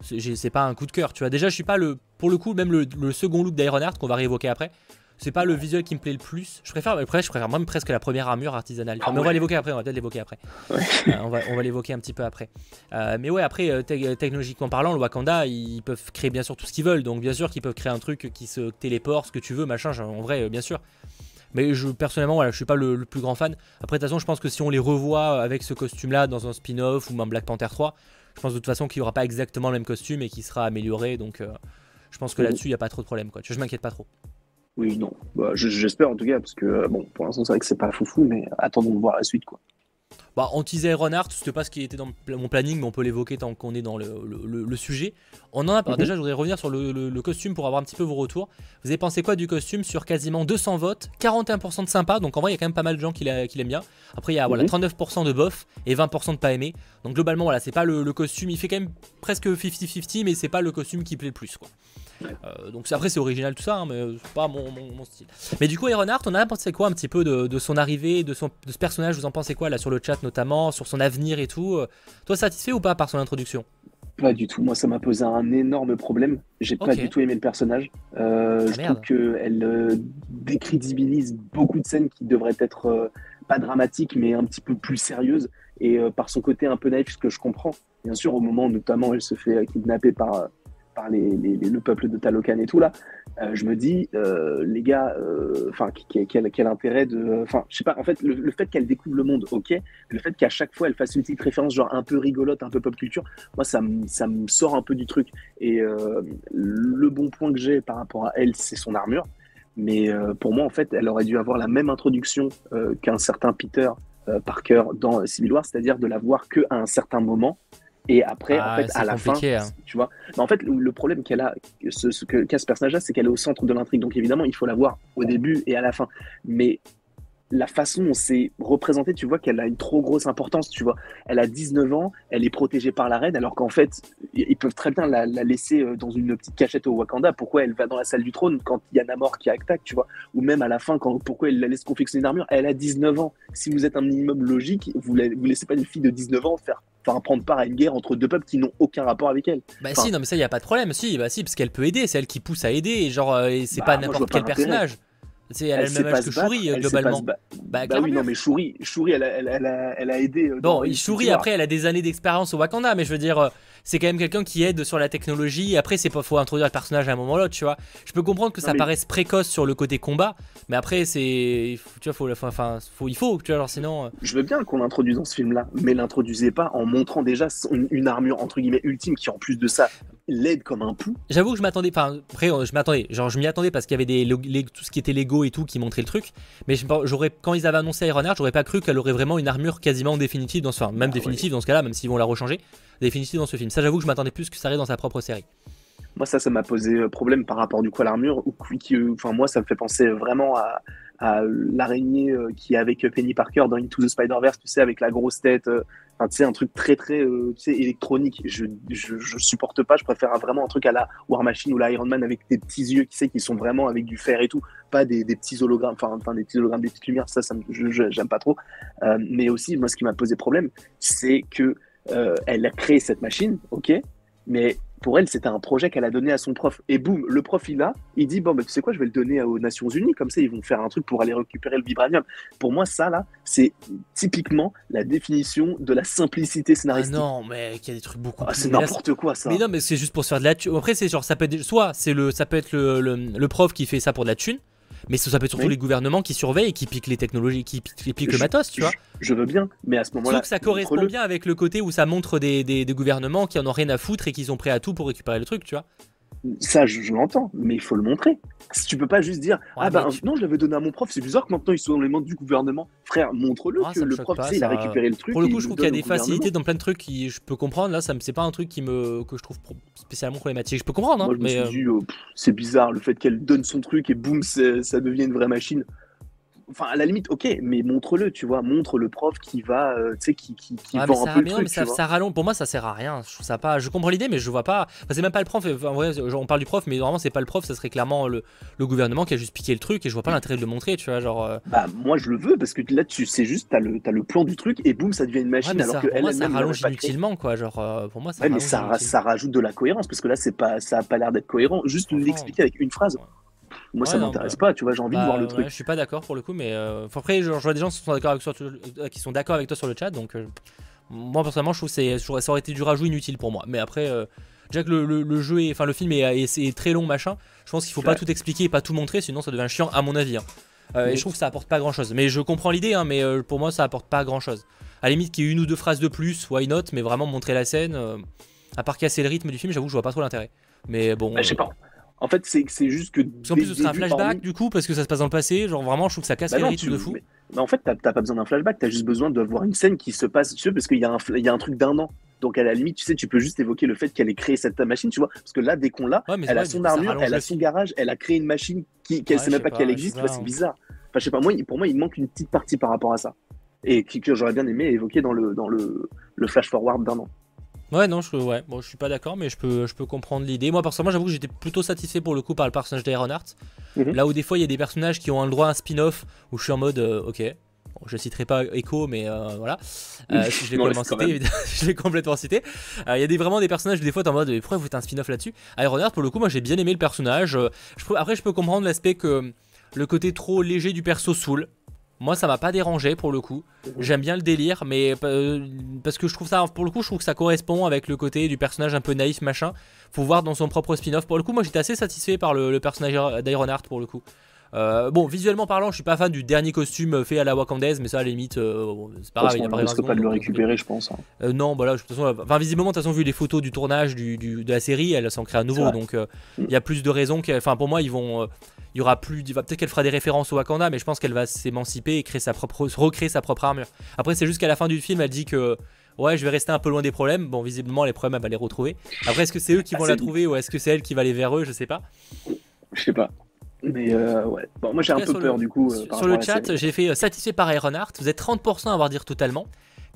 c'est pas un coup de cœur. Tu vois déjà je suis pas le, pour le coup même le, le second look d'Ironheart qu'on va réévoquer après c'est pas le visuel qui me plaît le plus. Je préfère, après, je préfère même presque la première armure artisanale. mais on va l'évoquer après, on va peut-être l'évoquer après. Euh, on va, on va l'évoquer un petit peu après. Euh, mais ouais, après, euh, technologiquement parlant, le Wakanda, ils peuvent créer bien sûr tout ce qu'ils veulent. Donc bien sûr qu'ils peuvent créer un truc qui se téléporte, ce que tu veux, machin, en vrai, bien sûr. Mais je, personnellement, voilà, je suis pas le, plus grand fan. Après, de toute façon, je pense que si on les revoit avec ce costume-là dans un spin-off ou même Black Panther 3, je pense de toute façon qu'il n'y aura pas exactement le même costume et qu'il sera amélioré. Donc, je pense que là-dessus, il n'y a pas trop de problème. Quoi. Je m'inquiète pas trop. Oui, non. Bah, j'espère en tout cas, parce que euh, bon, pour l'instant, c'est vrai que c'est pas foufou, mais attendons de voir la suite, quoi. Bah, on teasait Renard, c'était pas ce qui était dans mon planning, mais on peut l'évoquer tant qu'on est dans le, sujet. On en a mhm. Déjà, je voudrais revenir sur le, costume pour avoir un petit peu vos retours. Vous avez pensé quoi du costume sur quasiment 200 votes 41% de sympa, donc en vrai, il y a quand même pas mal de gens qui l'aiment bien. Après, il y a voilà, 39% mhm. de bof et 20% de pas aimé. Donc globalement, voilà, c'est pas le, costume, il fait quand même presque 50-50, mais c'est pas le costume qui plaît le plus, quoi. Euh, donc après c'est original tout ça, hein, mais c'est pas mon, style. Mais du coup Ironheart, on a pensé quoi un petit peu de, son arrivée, de, son, de ce personnage, vous en pensez quoi là sur le chat notamment, sur son avenir et tout euh, Toi satisfait ou pas par son introduction? Pas du tout. Moi, ça m'a posé un énorme problème. J'ai pas du tout aimé le personnage. Euh, ah, je trouve qu'elle décrédibilise beaucoup de scènes qui devraient être pas dramatiques, mais un petit peu plus sérieuses. Et par son côté un peu naïf, ce que je comprends. Bien sûr, au moment notamment, elle se fait kidnapper par par les, le peuple de Talocan et tout là, euh, je me dis, euh, les gars, euh, enfin, quel, quel, intérêt de, enfin, je sais pas, en fait, le, fait qu'elle découvre le monde, ok, le fait qu'à chaque fois elle fasse une petite référence genre un peu rigolote, un peu pop culture, moi ça me sort un peu du truc. Et le bon point que j'ai par rapport à elle, c'est son armure. Mais pour moi, en fait, elle aurait dû avoir la même introduction qu'un certain Peter Parker dans Civil War, c'est-à-dire de la voir qu'à un certain moment et après, en ah, fait, à la fin, hein. tu vois. Mais en fait, le, problème qu'elle a, ce, ce qu'a ce personnage-là, c'est qu'elle est au centre de l'intrigue. Donc évidemment, il faut la voir au début et à la fin. Mais la façon dont c'est représenté, tu vois qu'elle a une trop grosse importance, tu vois. Elle a 19 ans, elle est protégée par la reine, alors qu'en fait, ils peuvent très bien la, laisser euh, dans une petite cachette au Wakanda. Pourquoi elle va dans la salle du trône quand il y a Namor qui attaque, tu vois? Ou même à la fin, quand, pourquoi elle la laisse confectionner une armure? Elle a 19 ans. Si vous êtes un minimum logique, vous ne laissez pas une fille de 19 ans faire enfin, prendre part à une guerre entre deux peuples qui n'ont aucun rapport avec elle. Bah si, non mais ça y a pas de problème. Si, bah si, parce qu'elle peut aider, c'est elle qui pousse à aider. Et genre, euh, c'est bah, pas n'importe quel personnage. C'est elle, a le même âge que Shuri globalement. Bah, bah oui, non, mais Shuri, Shuri elle, a, elle, a, elle a aidé. Euh, bon, Shuri après, elle a des années d'expérience au Wakanda, mais je veux dire, euh, c'est quand même quelqu'un qui aide sur la technologie. Après, c'est pas faut introduire le personnage à un moment ou l'autre, tu vois. Je peux comprendre que ça paraisse précoce sur le côté combat, mais après, c'est, tu vois, faut, enfin, faut, il faut, tu vois, alors sinon. Euh, je veux bien qu'on l'introduise dans ce film-là, mais l'introduisez pas en montrant déjà une, armure entre guillemets ultime qui en plus de ça laide comme un pou. J'avoue que je m'attendais, enfin après je m'attendais, genre je m'y attendais parce qu'il y avait des tout ce qui était Lego et tout qui montrait le truc, mais j'aurais quand ils avaient annoncé Ironheart, j'aurais pas cru qu'elle aurait vraiment une armure quasiment définitive dans ce, enfin même ah définitive dans ce cas-là, même s'ils vont la rechanger, définitive dans ce film. Ça j'avoue que je m'attendais plus que ça arrive dans sa propre série. Moi ça ça m'a posé euh, problème par rapport du coup à l'armure, ou enfin moi ça me fait penser vraiment à, l'araignée euh, qui est avec Penny Parker dans Into the Spider-Verse, tu sais avec la grosse tête. Enfin, tu sais, un truc très très euh, tu sais, électronique. Je, je, supporte pas. Je préfère vraiment un truc à la War Machine ou la Iron Man avec des petits yeux qui, sais, qui sont vraiment avec du fer et tout. Pas des, des petits hologrammes, enfin des petits hologrammes, des petites lumières. Ça, ça j'aime pas trop. Euh, mais aussi, moi, ce qui m'a posé problème, c'est que euh, elle a créé cette machine, ok, mais pour elle, c'était un projet qu'elle a donné à son prof. Et boum, le prof, il a, il dit, bon, bah, tu sais quoi, je vais le donner aux Nations Unies, comme ça, ils vont faire un truc pour aller récupérer le vibranium. Pour moi, ça, là, c'est typiquement la définition de la simplicité scénaristique. Ah non, mais il y a des trucs beaucoup ah, C'est n'importe quoi, ça. Mais non, mais c'est juste pour se faire de la thune. Après, c'est genre, ça peut être, soit c'est le, ça peut être le, le prof qui fait ça pour de la thune, mais ça, peut être surtout les gouvernements qui surveillent et qui piquent les technologies, qui piquent, le matos, tu vois. Je, veux bien, mais à ce moment-là. Sauf que ça correspond bien avec le côté où ça montre des, des, des gouvernements qui en ont rien à foutre et qui sont prêts à tout pour récupérer le truc, tu vois. Ça, je, l'entends, mais il faut le montrer. Si tu peux pas juste dire Ah bah non, je l'avais donné à mon prof, c'est bizarre que maintenant il soit dans les mains du gouvernement. Frère, montre-le ah, que le prof, il a récupéré le truc. Pour le coup, je trouve qu'il y a des facilités dans plein de trucs qui je peux comprendre. Là, ça c'est pas un truc qui me, que je trouve spécialement problématique. Je peux comprendre, hein, mais. Euh, oh, c'est bizarre le fait qu'elle donne son truc et boum, ça devient une vraie machine enfin à la limite ok mais montre-le tu vois montre le prof qui va euh, tu sais qui, qui, qui vend un peu le truc, mais ça, ça rallonge. Pour moi ça sert à rien. Je trouve ça pas je comprends l'idée mais je vois pas. Enfin, c'est même pas le prof en vrai on parle du prof mais normalement c'est pas le prof ça serait clairement le, le, gouvernement qui a juste piqué le truc et je vois pas l'intérêt de le montrer tu vois genre euh. bah moi je le veux parce que là tu sais juste t'as le as le plan du truc et boum ça devient une machine alors que pour moi, ça rallonge inutilement quoi genre euh, pour moi ça mais ça, ça rajoute de la cohérence parce que là c'est pas ça a pas l'air d'être cohérent. Juste l'expliquer avec une phrase moi, ça m'intéresse pas, tu vois, j'ai envie de voir le bah, truc. je suis pas d'accord pour le coup, mais euh, après, je, vois des gens qui sont d'accord avec, toi, euh, qui sont d'accord avec toi sur le chat, donc euh, moi personnellement, je trouve que ça aurait été du rajout inutile pour moi. Mais après, déjà que le, jeu, est, enfin le film est, très long, machin, je pense qu'il faut pas tout expliquer et pas tout montrer, sinon ça devient chiant à mon avis. Hein. Et je trouve que ça apporte pas grand chose. Mais je comprends l'idée, hein, mais pour moi, ça apporte pas grand chose. À la limite, qu'il y ait une ou deux phrases de plus, why not, mais vraiment montrer la scène, à part casser le rythme du film, j'avoue, je vois pas trop l'intérêt. Mais bon. Bah, je sais pas. En fait, c'est juste que. Parce qu'en plus, ce serait un flashback du coup, parce que ça se passe dans le passé. Genre vraiment, je trouve que ça casse bah les de fou. Mais, en fait, t'as pas besoin d'un flashback, t'as juste besoin de voir une scène qui se passe, tu sais, parce qu'il y, a un, y a un truc d'un an. Donc à la limite, tu sais, tu peux juste évoquer le fait qu'elle ait créé cette machine, tu vois. Parce que là, dès qu'on l'a, elle a son armure, elle a son garage, elle a créé une machine qui, qu'elle sait même pas, qu'elle existe. c'est bizarre. Enfin, je sais pas, moi, pour moi, il manque une petite partie par rapport à ça. Et que j'aurais bien aimé évoquer dans le, dans le, le flash forward d'un an. Ouais, non, je, ouais, bon, je suis pas d'accord, mais je peux, je peux comprendre l'idée. Moi, personnellement, j'avoue que j'étais plutôt satisfait pour le coup par le personnage d'Ironheart. Mhm. Là où des fois, il y a des personnages qui ont un droit à un spin-off où je suis en mode, euh, ok. je citerai pas Echo, mais euh, voilà. Euh, je l'ai complètement, cité, je l'ai complètement cité. Il y a des, vraiment des personnages où des fois, t'es en mode, pourquoi vous faites un spin-off là-dessus? Ironheart, pour le coup, moi, j'ai bien aimé le personnage. Je, après, je peux comprendre l'aspect que le côté trop léger du perso saoule. Moi, ça m'a pas dérangé pour le coup. J'aime bien le délire, mais euh, parce que je trouve ça, pour le coup, je trouve que ça correspond avec le côté du personnage un peu naïf, machin. Faut voir dans son propre spin-off. Pour le coup, moi, j'étais assez satisfait par le, personnage d'Ironheart pour le coup. Euh, bon, visuellement parlant, je suis pas fan du dernier costume fait à la Wakandaise, mais ça, à la limite, euh, c'est pas grave. Il risque pas de le récupérer, je pense. Hein. non, bah là, de toute façon, enfin, visiblement, de toute façon, vu les photos du tournage de la série, elle s'en crée à nouveau, donc mm. il y a plus de raisons. Enfin, pour moi, ils vont il y aura plus. Peut-être qu'elle fera des références au Wakanda, mais je pense qu'elle va s'émanciper et créer sa propre, recréer sa propre armure. Après, c'est juste qu'à la fin du film, elle dit que ouais, je vais rester un peu loin des problèmes. Bon, visiblement, les problèmes, elle va les retrouver. Après, est-ce que c'est eux qui vont la trouver ou est-ce que c'est elle qui va aller vers eux? Je sais pas. Je sais pas. Mais euh, ouais. Bon, moi j'ai un peu peur du coup. Euh, sur le chat, j'ai fait euh, satisfait par Ironheart. Vous êtes 30% à avoir dit totalement,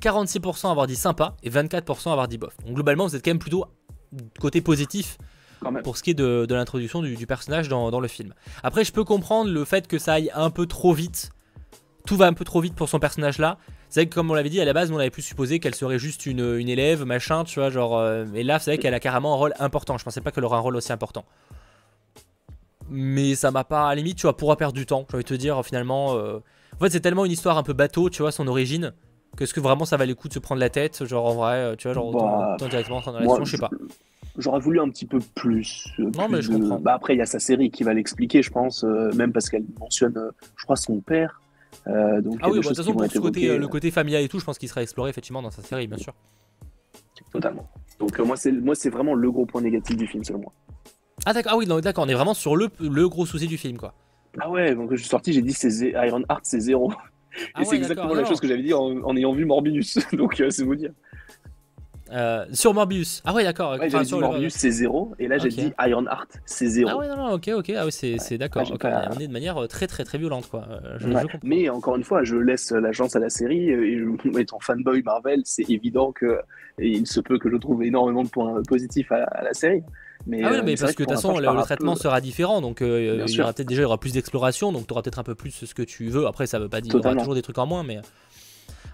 46% à avoir dit sympa et 24% à avoir dit bof. Donc globalement, vous êtes quand même plutôt côté positif pour ce qui est de, l'introduction du, personnage dans, le film. Après, je peux comprendre le fait que ça aille un peu trop vite. Tout va un peu trop vite pour son personnage là. C'est vrai que comme on l'avait dit à la base, on avait pu supposer qu'elle serait juste une, élève, machin, tu vois, genre. Euh, et là, c'est vrai qu'elle a carrément un rôle important. Je pensais pas qu'elle aurait un rôle aussi important. Mais ça m'a pas, à la limite, tu vois, pour perdre du temps. J'ai envie de te dire, finalement. Euh, en fait, c'est tellement une histoire un peu bateau, tu vois, son origine. Qu'est-ce que vraiment ça valait le coup de se prendre la tête Genre en vrai, euh, tu vois, genre bah, directement dans la je sais pas. J'aurais voulu un petit peu plus. Euh, non, mais je comprends. Bah, après, il y a sa série qui va l'expliquer, je pense, euh, même parce qu'elle mentionne, euh, je crois, son père. donc ah oui, bah, de toute façon, pour ce côté, le côté familial et tout, je pense qu'il sera exploré effectivement dans sa série, bien sûr. Totalement. Donc moi c'est moi c'est vraiment le gros point négatif du film selon moi. Ah d'accord, ah oui, d'accord, on est vraiment sur le, le gros souci du film quoi. Ah ouais, donc je suis sorti, j'ai dit c'est Iron Heart c'est zéro. Ah Et c'est exactement la chose que j'avais dit en, ayant vu Morbius, donc c'est vous dire. Euh, sur Morbius. Ah ouais, d'accord. Ouais, dit Morbius, c'est 0. Et là, j'ai dit Iron Heart, c'est 0. Ah ouais, non, non, ok, ok. Ah oui, c'est d'accord. On est de manière euh, très, très, très violente, quoi. Euh, Mais encore une fois, je laisse la chance à la série. Et je, étant fanboy Marvel, c'est évident que il se peut que je trouve énormément de points positifs à, la série. Mais, ah oui, mais parce que de toute façon, le, traitement sera différent. Donc, il y aura peut-être déjà il y aura plus d'exploration. Donc, tu auras peut-être un peu plus ce que tu veux. Après, ça veut pas dire qu'il y aura toujours des trucs en moins. Mais.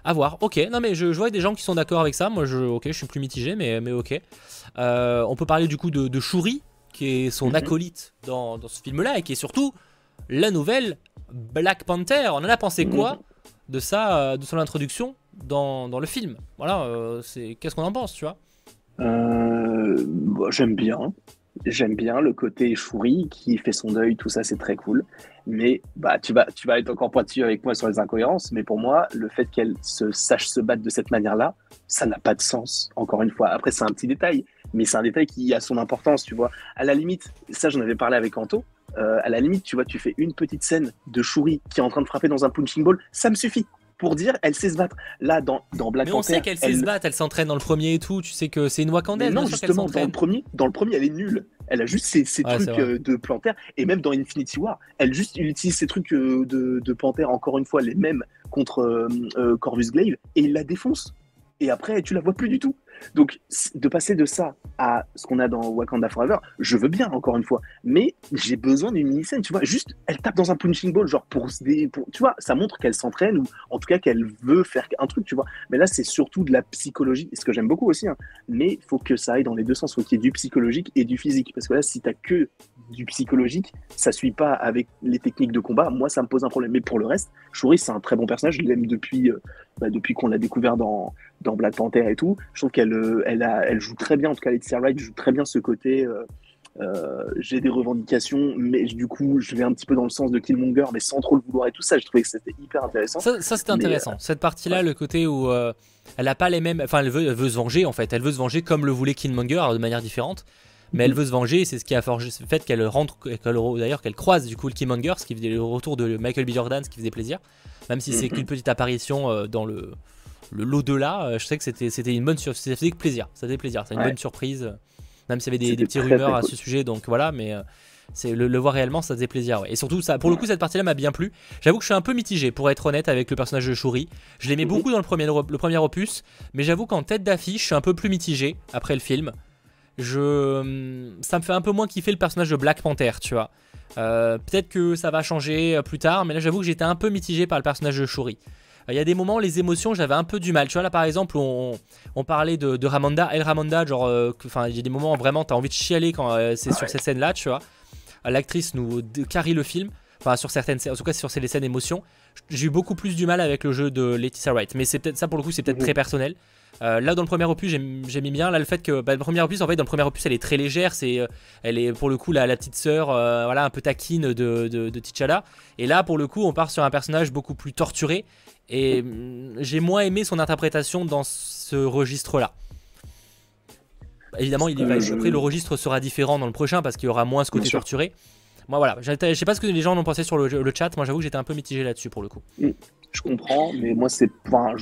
À voir. Ok. Non, mais je, vois des gens qui sont d'accord avec ça. Moi, je, ok, je suis plus mitigé, mais, mais ok. Euh, on peut parler du coup de, de Shuri, qui est son mhm. acolyte dans, ce film-là, et qui est surtout la nouvelle Black Panther. On en a pensé mhm. quoi de ça, euh, de son introduction dans, le film? Voilà, euh, c'est qu'est-ce qu'on en pense, tu vois? J'aime bien. J'aime bien le côté Shuri qui fait son deuil, tout ça, c'est très cool. Mais bah, tu, vas, tu vas être encore pointu avec moi sur les incohérences, mais pour moi, le fait qu'elle se sache se battre de cette manière-là, ça n'a pas de sens, encore une fois. Après, c'est un petit détail, mais c'est un détail qui a son importance, tu vois. À la limite, ça, j'en avais parlé avec Anto, euh, à la limite, tu vois, tu fais une petite scène de Shuri qui est en train de frapper dans un punching ball, ça me suffit pour dire elle sait se battre. Là, dans, dans Black Mais on sait qu'elle sait se battre, elle s'entraîne dans le premier et tout. Tu sais que c'est une Wakandaise. non, justement, dans le premier, dans le premier, elle est nulle. Elle a juste ses, trucs euh, de panthère. Et même dans Infinity War, elle juste utilise ses trucs euh, de, de panthère, encore une fois, les mêmes contre euh, Corvus Glaive, et il la défonce. Et après, tu la vois plus du tout. Donc, de passer de ça à ce qu'on a dans Wakanda Forever, je veux bien, encore une fois. Mais j'ai besoin d'une mini-scène, tu vois. Juste, elle tape dans un punching ball, genre pour, pour tu vois, ça montre qu'elle s'entraîne ou en tout cas qu'elle veut faire un truc, tu vois. Mais là, c'est surtout de la psychologie, ce que j'aime beaucoup aussi. Hein. Mais il faut que ça aille dans les deux sens, faut qu'il y ait du psychologique et du physique. Parce que là, si t'as que du psychologique, ça suit pas avec les techniques de combat. Moi, ça me pose un problème. Mais pour le reste, Shuri, c'est un très bon personnage. Je l'aime depuis, euh, bah, depuis qu'on l'a découvert dans, dans Black Panther et tout. Je trouve qu'elle euh, elle, elle joue très bien, en tout cas, Laetitia Wright joue très bien ce côté. Euh, euh, j'ai des revendications, mais du coup, je vais un petit peu dans le sens de Killmonger, mais sans trop le vouloir et tout ça. Je trouvais que c'était hyper intéressant. Ça, c'était intéressant. Cette partie-là, le côté où elle n'a pas les mêmes. Enfin, elle veut, elle veut se venger, en fait. Elle veut se venger comme le voulait Killmonger, de manière différente mais elle mhm. veut se venger. C'est ce qui a forgé le fait qu'elle rentre, d'ailleurs qu'elle croise du coup le Killmonger, ce qui faisait le retour de Michael B. Jordan, ce qui faisait plaisir. Même si c'est mhm. qu'une petite apparition dans le l'au-delà, euh, je sais que c'était, c'était une bonne surprise. Ça faisait plaisir. Ça faisait plaisir. C'est une bonne surprise. Même s'il y avait des, petites rumeurs à ce sujet. Donc voilà, mais euh, c'est le, voir réellement, ça faisait plaisir. Et surtout, ça, pour le coup, cette partie-là m'a bien plu. J'avoue que je suis un peu mitigé, pour être honnête, avec le personnage de Shuri. Je l'aimais mhm. beaucoup dans le premier, le premier opus, mais j'avoue qu'en tête d'affiche, je suis un peu plus mitigé après le film. Je, hum, ça me fait un peu moins kiffer le personnage de Black Panther, tu vois. Euh, peut-être que ça va changer plus tard, mais là j'avoue que j'étais un peu mitigé par le personnage de Shuri. Il y a des moments, les émotions, j'avais un peu du mal. Tu vois, là par exemple, on, on parlait de, de, Ramonda, El Ramonda, genre, euh, enfin, il y a des moments où vraiment, t'as envie de chialer quand euh, c'est sur ces scènes-là, tu vois. L'actrice nous carie le film, enfin, sur certaines scènes, en tout cas, sur les scènes émotions. J'ai eu beaucoup plus du mal avec le jeu de Laetitia Wright, mais c'est peut-être ça pour le coup, c'est peut-être mhm. très personnel. Euh, là, dans le premier opus, j'ai mis bien là le fait que bah, le premier opus, en fait, dans le premier opus, elle est très légère. C'est, elle est pour le coup la, la petite sœur, voilà, un peu taquine de, de, de T'Challa. Et là, pour le coup, on part sur un personnage beaucoup plus torturé et mm, j'ai moins aimé son interprétation dans ce registre-là. Évidemment, il va, après, le registre sera différent dans le prochain parce qu'il y aura moins ce côté torturé. Moi, voilà, je sais pas ce que les gens en ont pensé sur le, chat. Moi, j'avoue que j'étais un peu mitigé là-dessus pour le coup. Je comprends, mais moi, c'est enfin,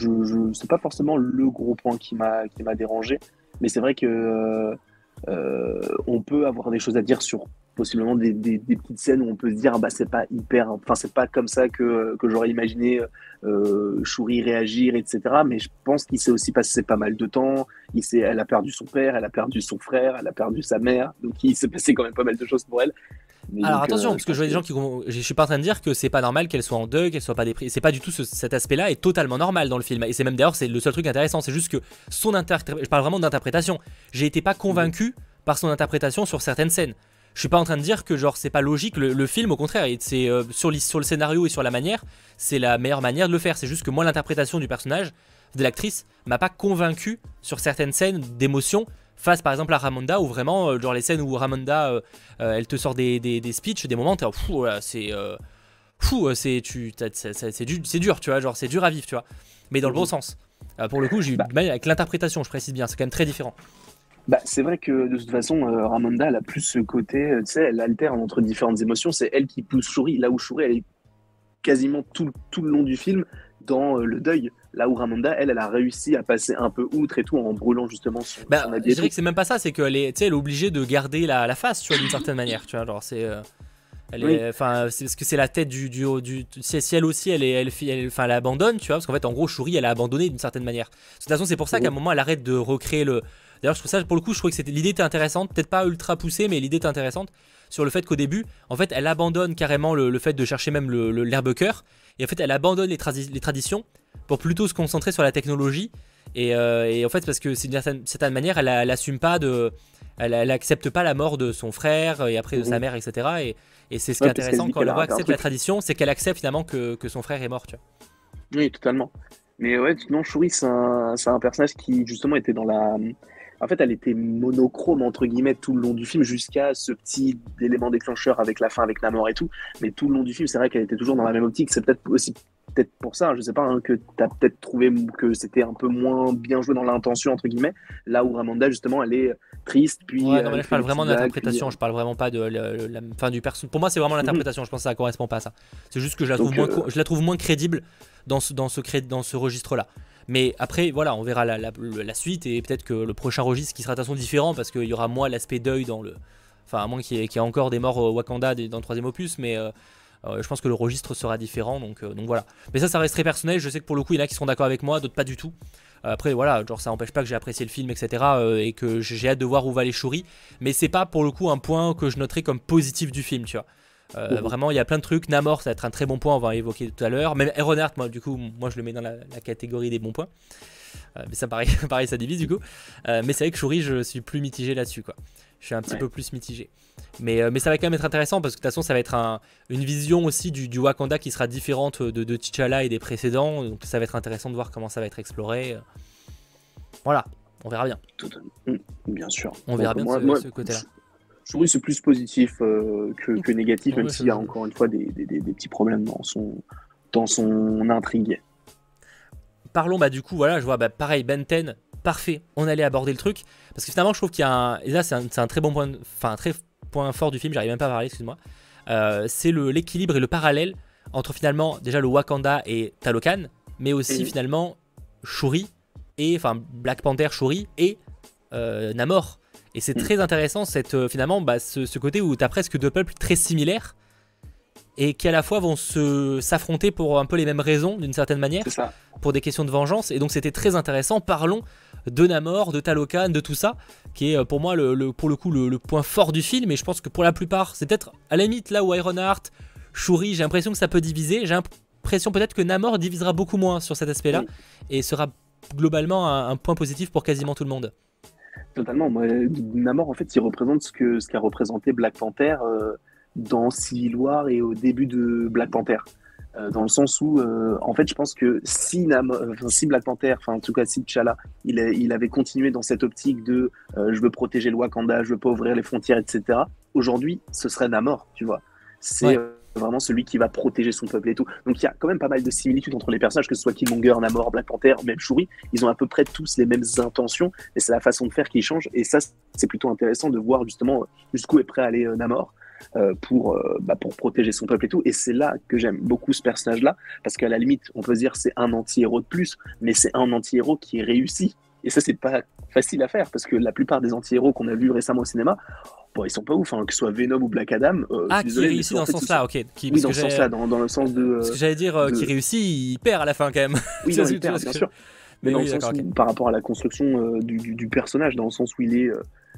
pas forcément le gros point qui m'a dérangé. Mais c'est vrai que euh, euh, on peut avoir des choses à dire sur possiblement des, petites scènes où on peut se dire ah bah c'est pas hyper enfin c'est pas comme ça que, j'aurais imaginé euh, réagir etc mais je pense qu'il s'est aussi passé pas mal de temps. Elle a perdu son père elle a perdu son frère elle a perdu sa mère. Donc il s'est passé quand même pas mal de choses pour elle alors attention, euh, parce que je vois des gens qui. Je suis pas en train de dire que c'est pas normal qu'elle soit en deuil, qu'elle soit pas déprimée. C'est pas du tout cet aspect-là est totalement normal dans le film. Et c'est même d'ailleurs, c'est le seul truc intéressant. C'est juste que son interprétation. Je parle vraiment d'interprétation. J'ai été pas convaincu par son interprétation sur certaines scènes je suis pas en train de dire que genre c'est pas logique. Le, film, au contraire, c'est euh, sur, sur, le scénario et sur la manière, c'est la meilleure manière de le faire. C'est juste que moi, l'interprétation du personnage, de l'actrice, m'a pas convaincu sur certaines scènes d'émotion face par exemple à Ramonda où vraiment euh, genre les scènes où Ramonda euh, elle te sort des, des, des speeches des moments t'es fou c'est fou c'est tu c'est dur, dur tu vois genre c'est dur à vivre tu vois mais dans le bon sens pour le coup j'ai eu du mal avec l'interprétation je précise bien c'est quand même très différent Bah, c'est vrai que de toute façon, Ramonda, elle a plus ce côté, tu sais, elle alterne entre différentes émotions. C'est elle qui pousse Shuri, là où Shuri, elle est quasiment tout, tout le long du film dans le deuil. Là où Ramonda, elle, elle a réussi à passer un peu outre et tout en brûlant justement son, bah, Je dirais que c'est même pas ça, c'est qu'elle est, elle est obligée de garder la, la face, tu vois, d'une certaine manière, tu vois. Alors c'est. Elle est, enfin, c'est parce que c'est la tête du, du, du, si elle aussi, elle est, elle, elle, enfin, elle abandonne, tu vois, parce qu'en fait, en gros, Shuri, elle a abandonné d'une certaine manière. De toute façon, c'est pour ça qu'à un moment, elle arrête de recréer le. D'ailleurs, je trouve ça, pour le coup, je trouvais que c'était l'idée était intéressante, peut-être pas ultra poussée, mais l'idée était intéressante sur le fait qu'au début, en fait, elle abandonne carrément le, fait de chercher même l'herbe cœur, et en fait, elle abandonne les, les, traditions pour plutôt se concentrer sur la technologie. Et, euh, et en fait, parce que d'une certaine, manière, elle, elle assume pas de, elle, elle, accepte pas la mort de son frère et après de sa mère, etc. Et, et c'est ce qui est intéressant quand elle accepte la tradition, c'est qu'elle accepte finalement que, que, son frère est mort, tu vois. Oui, totalement. Mais ouais, non, Shuri, c'est un, un, personnage qui justement était dans la. En fait, elle était monochrome entre guillemets tout le long du film jusqu'à ce petit élément déclencheur avec la fin, avec la mort et tout. Mais tout le long du film, c'est vrai qu'elle était toujours dans la même optique. C'est peut-être aussi peut-être pour ça, je sais pas, hein, que tu as peut-être trouvé que c'était un peu moins bien joué dans l'intention, entre guillemets, là où Ramanda, justement, elle est triste, puis... Ouais, non, mais je parle vraiment d'interprétation, je parle vraiment pas de la, fin du personnage. Pour moi, c'est vraiment l'interprétation, je pense que ça correspond pas à ça. C'est juste que je la trouve, moins, euh, je la trouve moins crédible dans ce, dans ce, dans ce registre-là. Mais après, voilà, on verra la, la suite et peut-être que le prochain registre qui sera de toute façon différent parce qu'il y aura moins l'aspect deuil dans le. Enfin, à moins qu'il y, ait encore des morts au Wakanda dans le troisième opus, mais euh, euh, je pense que le registre sera différent, donc, euh, donc voilà. Mais ça, ça reste très personnel. Je sais que pour le coup, il y en a qui seront d'accord avec moi, d'autres pas du tout. Euh, après, voilà, genre ça n'empêche pas que j'ai apprécié le film, etc. et que j'ai hâte de voir où va les Shuri. Mais c'est pas pour le coup un point que je noterai comme positif du film, tu vois. Vraiment, il y a plein de trucs. Namor, ça va être un très bon point, on va évoquer tout à l'heure. Même Earnhardt, moi, du coup, moi je le mets dans la, catégorie des bons points. mais ça, pareil, pareil, ça divise du coup. mais c'est vrai que Shuri, je suis plus mitigé là-dessus, quoi. Je suis un petit peu plus mitigé. Mais, euh, mais ça va quand même être intéressant parce que de toute façon, ça va être un, une vision aussi du, du, Wakanda qui sera différente de, de T'Challa et des précédents. Donc ça va être intéressant de voir comment ça va être exploré. Voilà, on verra bien. Mm, bien sûr. On verra bien de ce, côté-là. Je trouve que c'est plus positif euh, que, que, négatif, même s'il y a encore une fois des, des, des, petits problèmes dans son, dans son intrigue. Parlons bah, du coup, voilà, je vois bah, pareil, Benten, parfait, on allait aborder le truc. Parce que finalement, je trouve qu'il y a un. Et là, c'est un, un, très bon point. Enfin, un très point fort du film, j'arrive même pas à parler, excuse-moi, euh, c'est l'équilibre et le parallèle entre finalement déjà le Wakanda et Talokan, mais aussi finalement Shuri et enfin Black Panther, Shuri et euh, Namor. Et c'est mm. très intéressant cette euh, finalement bah, ce, côté où tu as presque deux peuples très similaires et qui à la fois vont se s'affronter pour un peu les mêmes raisons d'une certaine manière, pour des questions de vengeance. Et donc c'était très intéressant. Parlons de Namor, de Talokan, de tout ça, qui est euh, pour moi le, pour le coup le, point fort du film. Et je pense que pour la plupart, c'est peut-être à la limite là où Ironheart, Shuri, j'ai l'impression que ça peut diviser. J'ai l'impression peut-être que Namor divisera beaucoup moins sur cet aspect-là et sera globalement un, point positif pour quasiment tout le monde. Totalement. Namor, en fait, il représente ce qu'a ce qu'a représenté Black Panther. Euh, dans Civil War et au début de Black Panther. Euh, dans le sens où, euh, en fait, je pense que si, si Black Panther, enfin en tout cas si T'Challa, il, il avait continué dans cette optique de euh, je veux protéger le Wakanda, je veux pas ouvrir les frontières, etc. Aujourd'hui, ce serait Namor, tu vois. C'est vraiment celui qui va protéger son peuple et tout. Donc il y a quand même pas mal de similitudes entre les personnages, que ce soit Killmonger, Namor, Black Panther, même Shuri. Ils ont à peu près tous les mêmes intentions, et c'est la façon de faire qui change. Et ça, c'est plutôt intéressant de voir justement jusqu'où est prêt à aller Namor. Euh, pour, euh, bah, pour protéger son peuple et tout. Et c'est là que j'aime beaucoup ce personnage-là, parce qu'à la limite, on peut dire c'est un anti-héros de plus, mais c'est un anti-héros qui est réussi. Et ça, c'est pas facile à faire, parce que la plupart des anti-héros qu'on a vus récemment au cinéma, bon, ils sont pas ouf, hein, que ce soit Venom ou Black Adam. Euh, ah, qui réussit dans ce sens-là, ok. Qui, oui, dans ce sens-là, dans, dans, le sens de. ce que j'allais dire, qui réussit, il perd à la fin quand même. Oui, il perd, bien sûr. Mais, dans le sens par rapport à la construction du, du, du, personnage, dans le sens où il est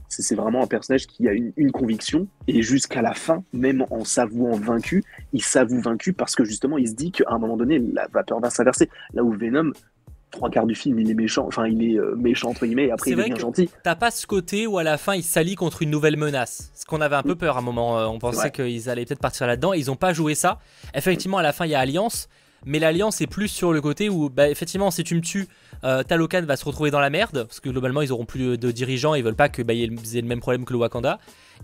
c'est vraiment un personnage qui a une, conviction et jusqu'à la fin, même en s'avouant vaincu, il s'avoue vaincu parce que justement il se dit qu'à un moment donné la vapeur va s'inverser. Là où Venom, trois quarts du film, il est méchant, enfin il est euh, méchant entre guillemets, et après il devient gentil. T'as pas ce côté où à la fin il s'allie contre une nouvelle menace. Ce qu'on avait un peu peur à un moment, euh, on pensait qu'ils allaient peut-être partir là-dedans, ils ont pas joué ça. Effectivement, à la fin il y a Alliance, mais l'Alliance est plus sur le côté où, bah, effectivement, si tu me tues, euh, Talokan va se retrouver dans la merde, parce que globalement, ils auront plus de dirigeants, ils veulent pas que bah, ait le même problème que le Wakanda.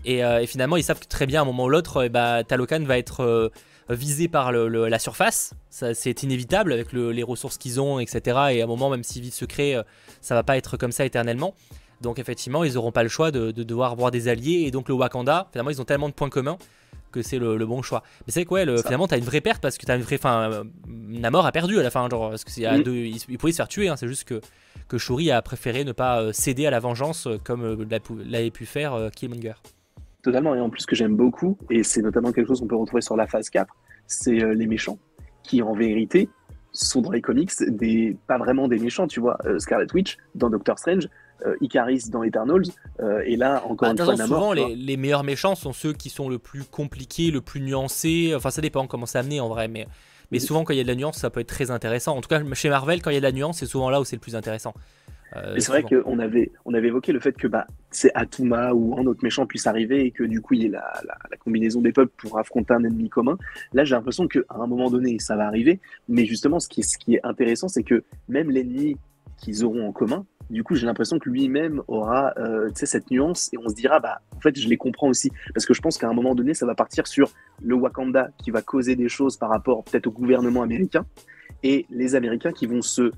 Euh, et, finalement, ils savent que très bien, à un moment ou l'autre, bah, Talokan va être euh, visé par la surface. C'est inévitable avec les ressources qu'ils ont, etc. Et à un moment, même si vie se crée, ça va pas être comme ça éternellement. Donc effectivement, ils n'auront pas le choix de, devoir avoir des alliés. Et donc le Wakanda, finalement, ils ont tellement de points communs que c'est le, bon choix. Mais c'est quoi, ouais, finalement, tu as une vraie perte parce que tu as une vraie. Enfin, euh, Namor a perdu à la fin. Genre, parce que mm. deux, il, pouvait se faire tuer. Hein, c'est juste que, que Shuri a préféré ne pas euh, céder à la vengeance euh, comme l'avait pu faire Killmonger. Totalement. Et en plus, ce que j'aime beaucoup, et c'est notamment quelque chose qu'on peut retrouver sur la phase 4, c'est les méchants qui, en vérité, sont dans les comics des pas vraiment des méchants, tu vois. Scarlet Witch dans Doctor Strange, Icaris dans Eternals, euh, et là encore bah, une fois Souvent, les, meilleurs méchants sont ceux qui sont le plus compliqués, le plus nuancés. Enfin, ça dépend comment c'est amené en vrai, mais, mais souvent quand il y a de la nuance, ça peut être très intéressant. En tout cas, chez Marvel, quand il y a de la nuance, c'est souvent là où c'est le plus intéressant. Euh, c'est vrai qu'on avait, on avait évoqué le fait que bah, c'est Atuma ou un autre méchant puisse arriver et que du coup il y ait la, la, combinaison des peuples pour affronter un ennemi commun. Là, j'ai l'impression qu'à un moment donné, ça va arriver. Mais justement, ce qui ce qui est intéressant, c'est que même l'ennemi qu'ils auront en commun, du coup, j'ai l'impression que lui-même aura euh, cette nuance et on se dira, bah, en fait, je les comprends aussi. Parce que je pense qu'à un moment donné, ça va partir sur le Wakanda qui va causer des choses par rapport peut-être au gouvernement américain et les Américains qui vont se.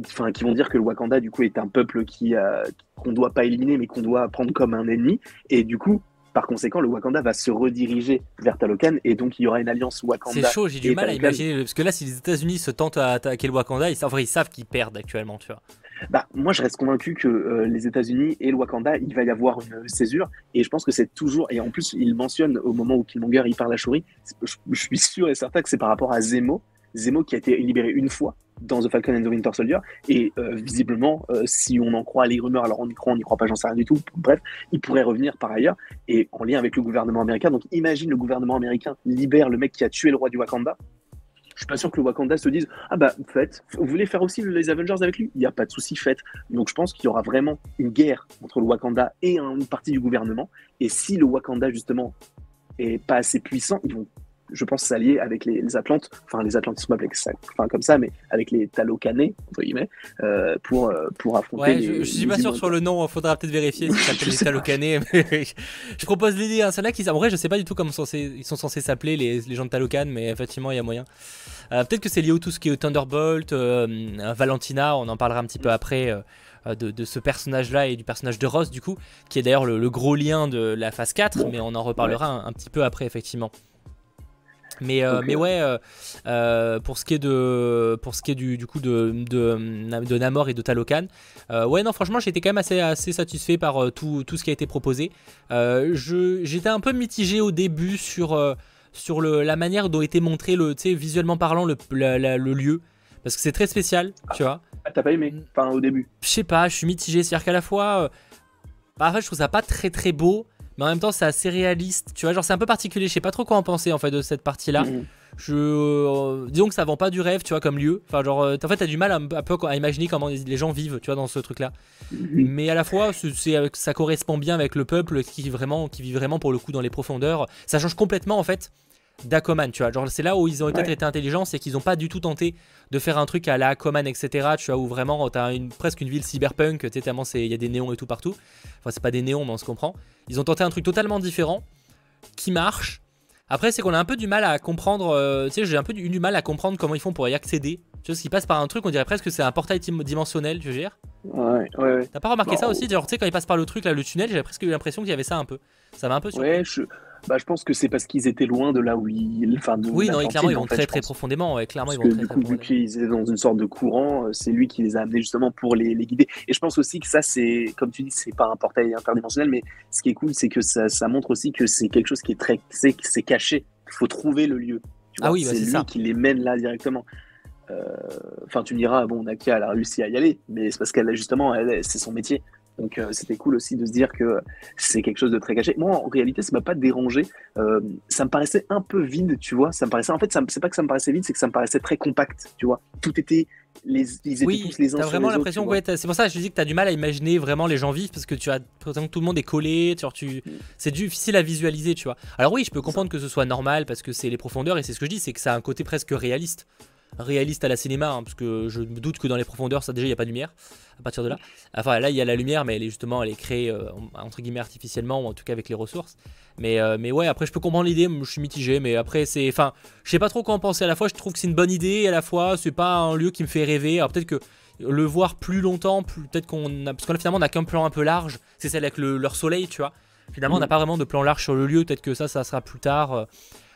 Enfin, qui vont dire que le Wakanda, du coup, est un peuple qui euh, qu'on doit pas éliminer, mais qu'on doit prendre comme un ennemi. Et du coup, par conséquent, le Wakanda va se rediriger vers Talokan et donc il y aura une alliance Wakanda. C'est chaud, j'ai du mal à imaginer parce que là, si les États-Unis se tentent à attaquer le Wakanda, ils savent, ils savent qu'ils perdent actuellement, tu vois. Bah, moi, je reste convaincu que euh, les États-Unis et le Wakanda, il va y avoir une césure. Et je pense que c'est toujours. Et en plus, il mentionne au moment où Killmonger il parle à Shuri, je, suis sûr et certain que c'est par rapport à Zemo. Zemo qui a été libéré une fois dans The Falcon and the Winter Soldier. Et euh, visiblement, euh, si on en croit les rumeurs, alors on y croit, on n'y croit pas, j'en sais rien du tout. Bref, il pourrait revenir par ailleurs et en lien avec le gouvernement américain. Donc imagine le gouvernement américain libère le mec qui a tué le roi du Wakanda je suis pas sûr que le Wakanda se dise ah bah faites, vous voulez faire aussi les Avengers avec lui? Il n'y a pas de souci, faites. Donc je pense qu'il y aura vraiment une guerre entre le Wakanda et une partie du gouvernement. Et si le Wakanda justement est pas assez puissant, ils vont je pense, s'allier avec les, Atlantes, enfin les Atlantes sont ça, enfin comme ça, mais avec les Talocanais, entre guillemets, euh, pour, euh, pour affronter. Ouais, je, suis pas sûr sur le nom, il faudra peut-être vérifier si ça s'appelle les Talocanais. je propose l'idée, hein, celle-là qui, en vrai, je sais pas du tout comment ils sont censés s'appeler les, les gens de Talocan, mais effectivement, il y a moyen. Euh, peut-être que c'est lié au tout ce qui est Thunderbolt, Valentina, on en parlera un petit peu après. De, ce personnage-là et du personnage de Ross, du coup, qui est d'ailleurs le, gros lien de la phase 4, mais on en reparlera un, petit peu après, effectivement. Mais, euh, mais ouais, euh, euh, pour ce qui est de, pour ce qui est du, du coup de, de, Namor et de Talokan, ouais non franchement j'étais quand même assez, assez satisfait par tout, tout, ce qui a été proposé. j'étais un peu mitigé au début sur, sur le, la manière dont était montré le, visuellement parlant le, le lieu, parce que c'est très spécial, tu vois. Ah, T'as pas aimé, enfin au début. Je sais pas, je suis mitigé, c'est-à-dire qu'à la fois, bah, en fait je trouve ça pas très très beau mais en même temps c'est assez réaliste. Tu vois, genre c'est un peu particulier. Je sais pas trop quoi en penser en fait de cette partie-là. Mhm. Je euh, disons que ça vend pas du rêve, tu vois, comme lieu. Enfin, genre, euh, en fait, t'as du mal un, peu à imaginer comment les gens vivent, tu vois, dans ce truc-là. Mhm. Mais à la fois, c'est, ça correspond bien avec le peuple qui vit vraiment, qui vit vraiment pour le coup dans les profondeurs. Ça change complètement en fait d'Aquaman, tu vois. Genre, c'est là où ils ont peut-être été intelligents, c'est qu'ils ont pas du tout tenté de faire un truc à la Aquaman, etc. Tu vois, où vraiment t'as une, presque une ville cyberpunk, tu sais, tellement il y a des néons et tout partout. Enfin, c'est pas des néons, mais on se comprend. Ils ont tenté un truc totalement différent qui marche. Après, c'est qu'on a un peu du mal à comprendre. Euh, tu sais, j'ai un peu du, du, mal à comprendre comment ils font pour y accéder. Tu vois, ce qui passe par un truc, on dirait presque que c'est un portail dimensionnel, tu veux dire Ouais, ouais, ouais. T'as pas remarqué ça aussi Genre, tu sais, quand ils passent par le truc, là, le tunnel, j'avais presque eu l'impression qu'il y avait ça un peu. Ça m'a un peu surpris. Ouais, je, bah, je pense que c'est parce qu'ils étaient loin de là où ils. Enfin, de oui, non, clairement, ils vont très très profondément. Ouais, clairement, ils vont très, du coup, vu qu'ils étaient dans une sorte de courant, euh, c'est lui qui les a amenés justement pour les, les guider. Et je pense aussi que ça, c'est, comme tu dis, c'est pas un portail interdimensionnel, mais ce qui est cool, c'est que ça, ça montre aussi que c'est quelque chose qui est très. C'est, c'est caché. Il faut trouver le lieu. ah oui, bah, c'est lui qui les mène là directement. Euh, enfin, tu me diras, bon, Nakia, elle a réussi à y aller, mais c'est parce qu'elle, justement, elle, c'est son métier. Donc euh, c'était cool aussi de se dire que c'est quelque chose de très caché. Moi, en réalité, ça m'a pas dérangé. Euh, ça me paraissait un peu vide, tu vois. Ça me paraissait, en fait, c'est pas que ça me paraissait vide, c'est que ça me paraissait très compact, tu vois. Tout était les, ils étaient oui, tous les uns as vraiment l'impression ouais, c'est pour ça que je dis que tu as du mal à imaginer vraiment les gens vivent parce que tu as que tout le monde est collé, tu, tu mm. c'est difficile à visualiser, tu vois. Alors oui, je peux comprendre que ce soit normal parce que c'est les profondeurs et c'est ce que je dis, c'est que ça a un côté presque réaliste. Réaliste à la cinéma, hein, parce que je me doute que dans les profondeurs, ça déjà, il n'y a pas de lumière à partir de là. Enfin, là, il y a la lumière, mais elle est justement, elle est créée euh, entre guillemets artificiellement, ou en tout cas avec les ressources. Mais, euh, mais ouais, après, je peux comprendre l'idée, je suis mitigé, mais après, c'est. Enfin, je sais pas trop quoi en penser. À la fois, je trouve que c'est une bonne idée, et à la fois, c'est pas un lieu qui me fait rêver. Alors, peut-être que le voir plus longtemps, peut-être qu'on a. Parce que là, finalement, on a qu'un plan un peu large, c'est celle avec leur soleil, tu vois. Finalement, on n'a mm. pas vraiment de plan large sur le lieu, peut-être que ça, ça sera plus tard. Euh,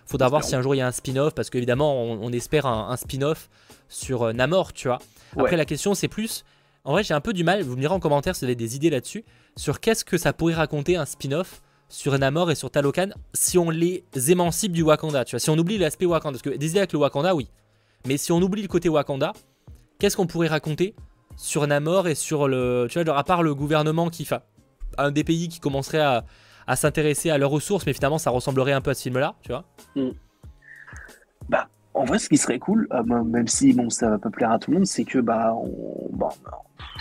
faudra voir si un jour il y a un spin-off, parce qu'évidemment, on, espère un, spin-off sur Namor, tu vois. Après, la question, c'est plus en vrai, j'ai un peu du mal, vous me direz en commentaire si vous avez des idées là-dessus, sur qu'est-ce que ça pourrait raconter un spin-off sur Namor et sur Talokan si on les émancipe du Wakanda, tu vois, si on oublie l'aspect Wakanda, parce que des idées avec le Wakanda, oui, mais si on oublie le côté Wakanda, qu'est-ce qu'on pourrait raconter sur Namor et sur le, tu vois, genre à part le gouvernement qui, un des pays qui commencerait à, s'intéresser à leurs ressources, mais finalement ça ressemblerait un peu à ce film-là, tu vois. Hmm. Bah, en vrai, ce qui serait cool, euh, même si bon, ça va pas plaire à tout le monde, c'est que bah, on, bah,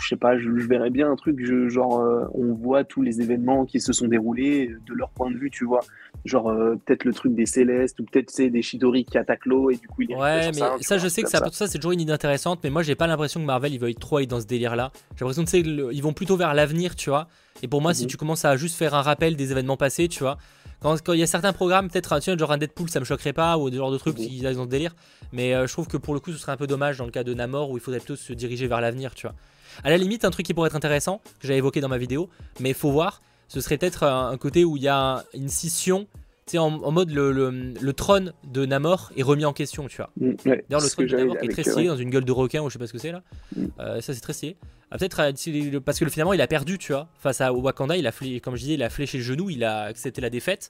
je sais pas, je, verrais bien un truc, genre, euh, on voit tous les événements qui se sont déroulés de leur point de vue, tu vois. Genre, euh, peut-être le truc des Célestes, ou peut-être c'est des Chidori qui attaquent l'eau, et du coup, il y a Ouais, mais ça, je sais que ça, ça, c'est toujours une idée intéressante, mais moi, j'ai pas l'impression que Marvel, ils veuillent trop aller dans ce délire-là. J'ai l'impression que ils vont plutôt vers l'avenir, tu vois. Et pour moi, si mhm. tu commences à juste faire un rappel des événements passés, tu vois, quand il y a certains programmes, peut-être genre un Deadpool, ça me choquerait pas, ou des genres de trucs, s'ils ont ce délire. Mais euh, je trouve que pour le coup, ce serait un peu dommage dans le cas de Namor, où il faudrait plutôt se diriger vers l'avenir, tu vois. À la limite, un truc qui pourrait être intéressant, que j'avais évoqué dans ma vidéo, mais il faut voir, ce serait peut-être un, côté où il y a une scission tu en, en, mode le, le, trône de Namor est remis en question, tu vois. Mm, D'ailleurs, le trône de Namor est très stylé dans une gueule de requin ou je sais pas ce que c'est là. Mm. Euh, ça, c'est très stylé. Ah, peut-être euh, parce que finalement, il a perdu, tu vois. Face à Wakanda, il a, comme je disais, il a fléché le genou, il a accepté la défaite.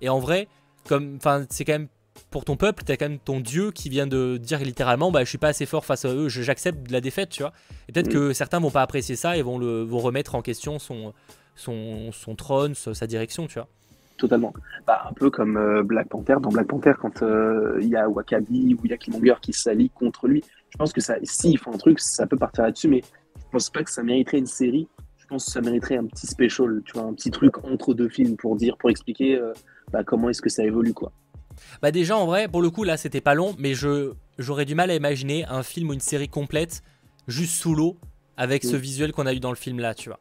Et en vrai, comme, c'est quand même pour ton peuple, t'as quand même ton dieu qui vient de dire littéralement bah je suis pas assez fort face à eux, j'accepte la défaite, tu vois. Et peut-être mm. que certains vont pas apprécier ça et vont le vont remettre en question son son, son trône, sa direction, tu vois. Totalement. Bah, un peu comme euh, Black Panther. Dans Black Panther, quand euh, il y a Wakabi ou il y a Killmonger qui s'allie contre lui, je pense que ça, s'ils font un truc, ça peut partir là-dessus, mais je pense pas que ça mériterait une série. Je pense que ça mériterait un petit special, tu vois, un petit truc entre deux films pour dire, pour expliquer euh, bah, comment est-ce que ça évolue, quoi. Bah déjà en vrai, pour le coup là c'était pas long, mais je j'aurais du mal à imaginer un film ou une série complète juste sous l'eau avec ce visuel qu'on a eu dans le film là, tu vois.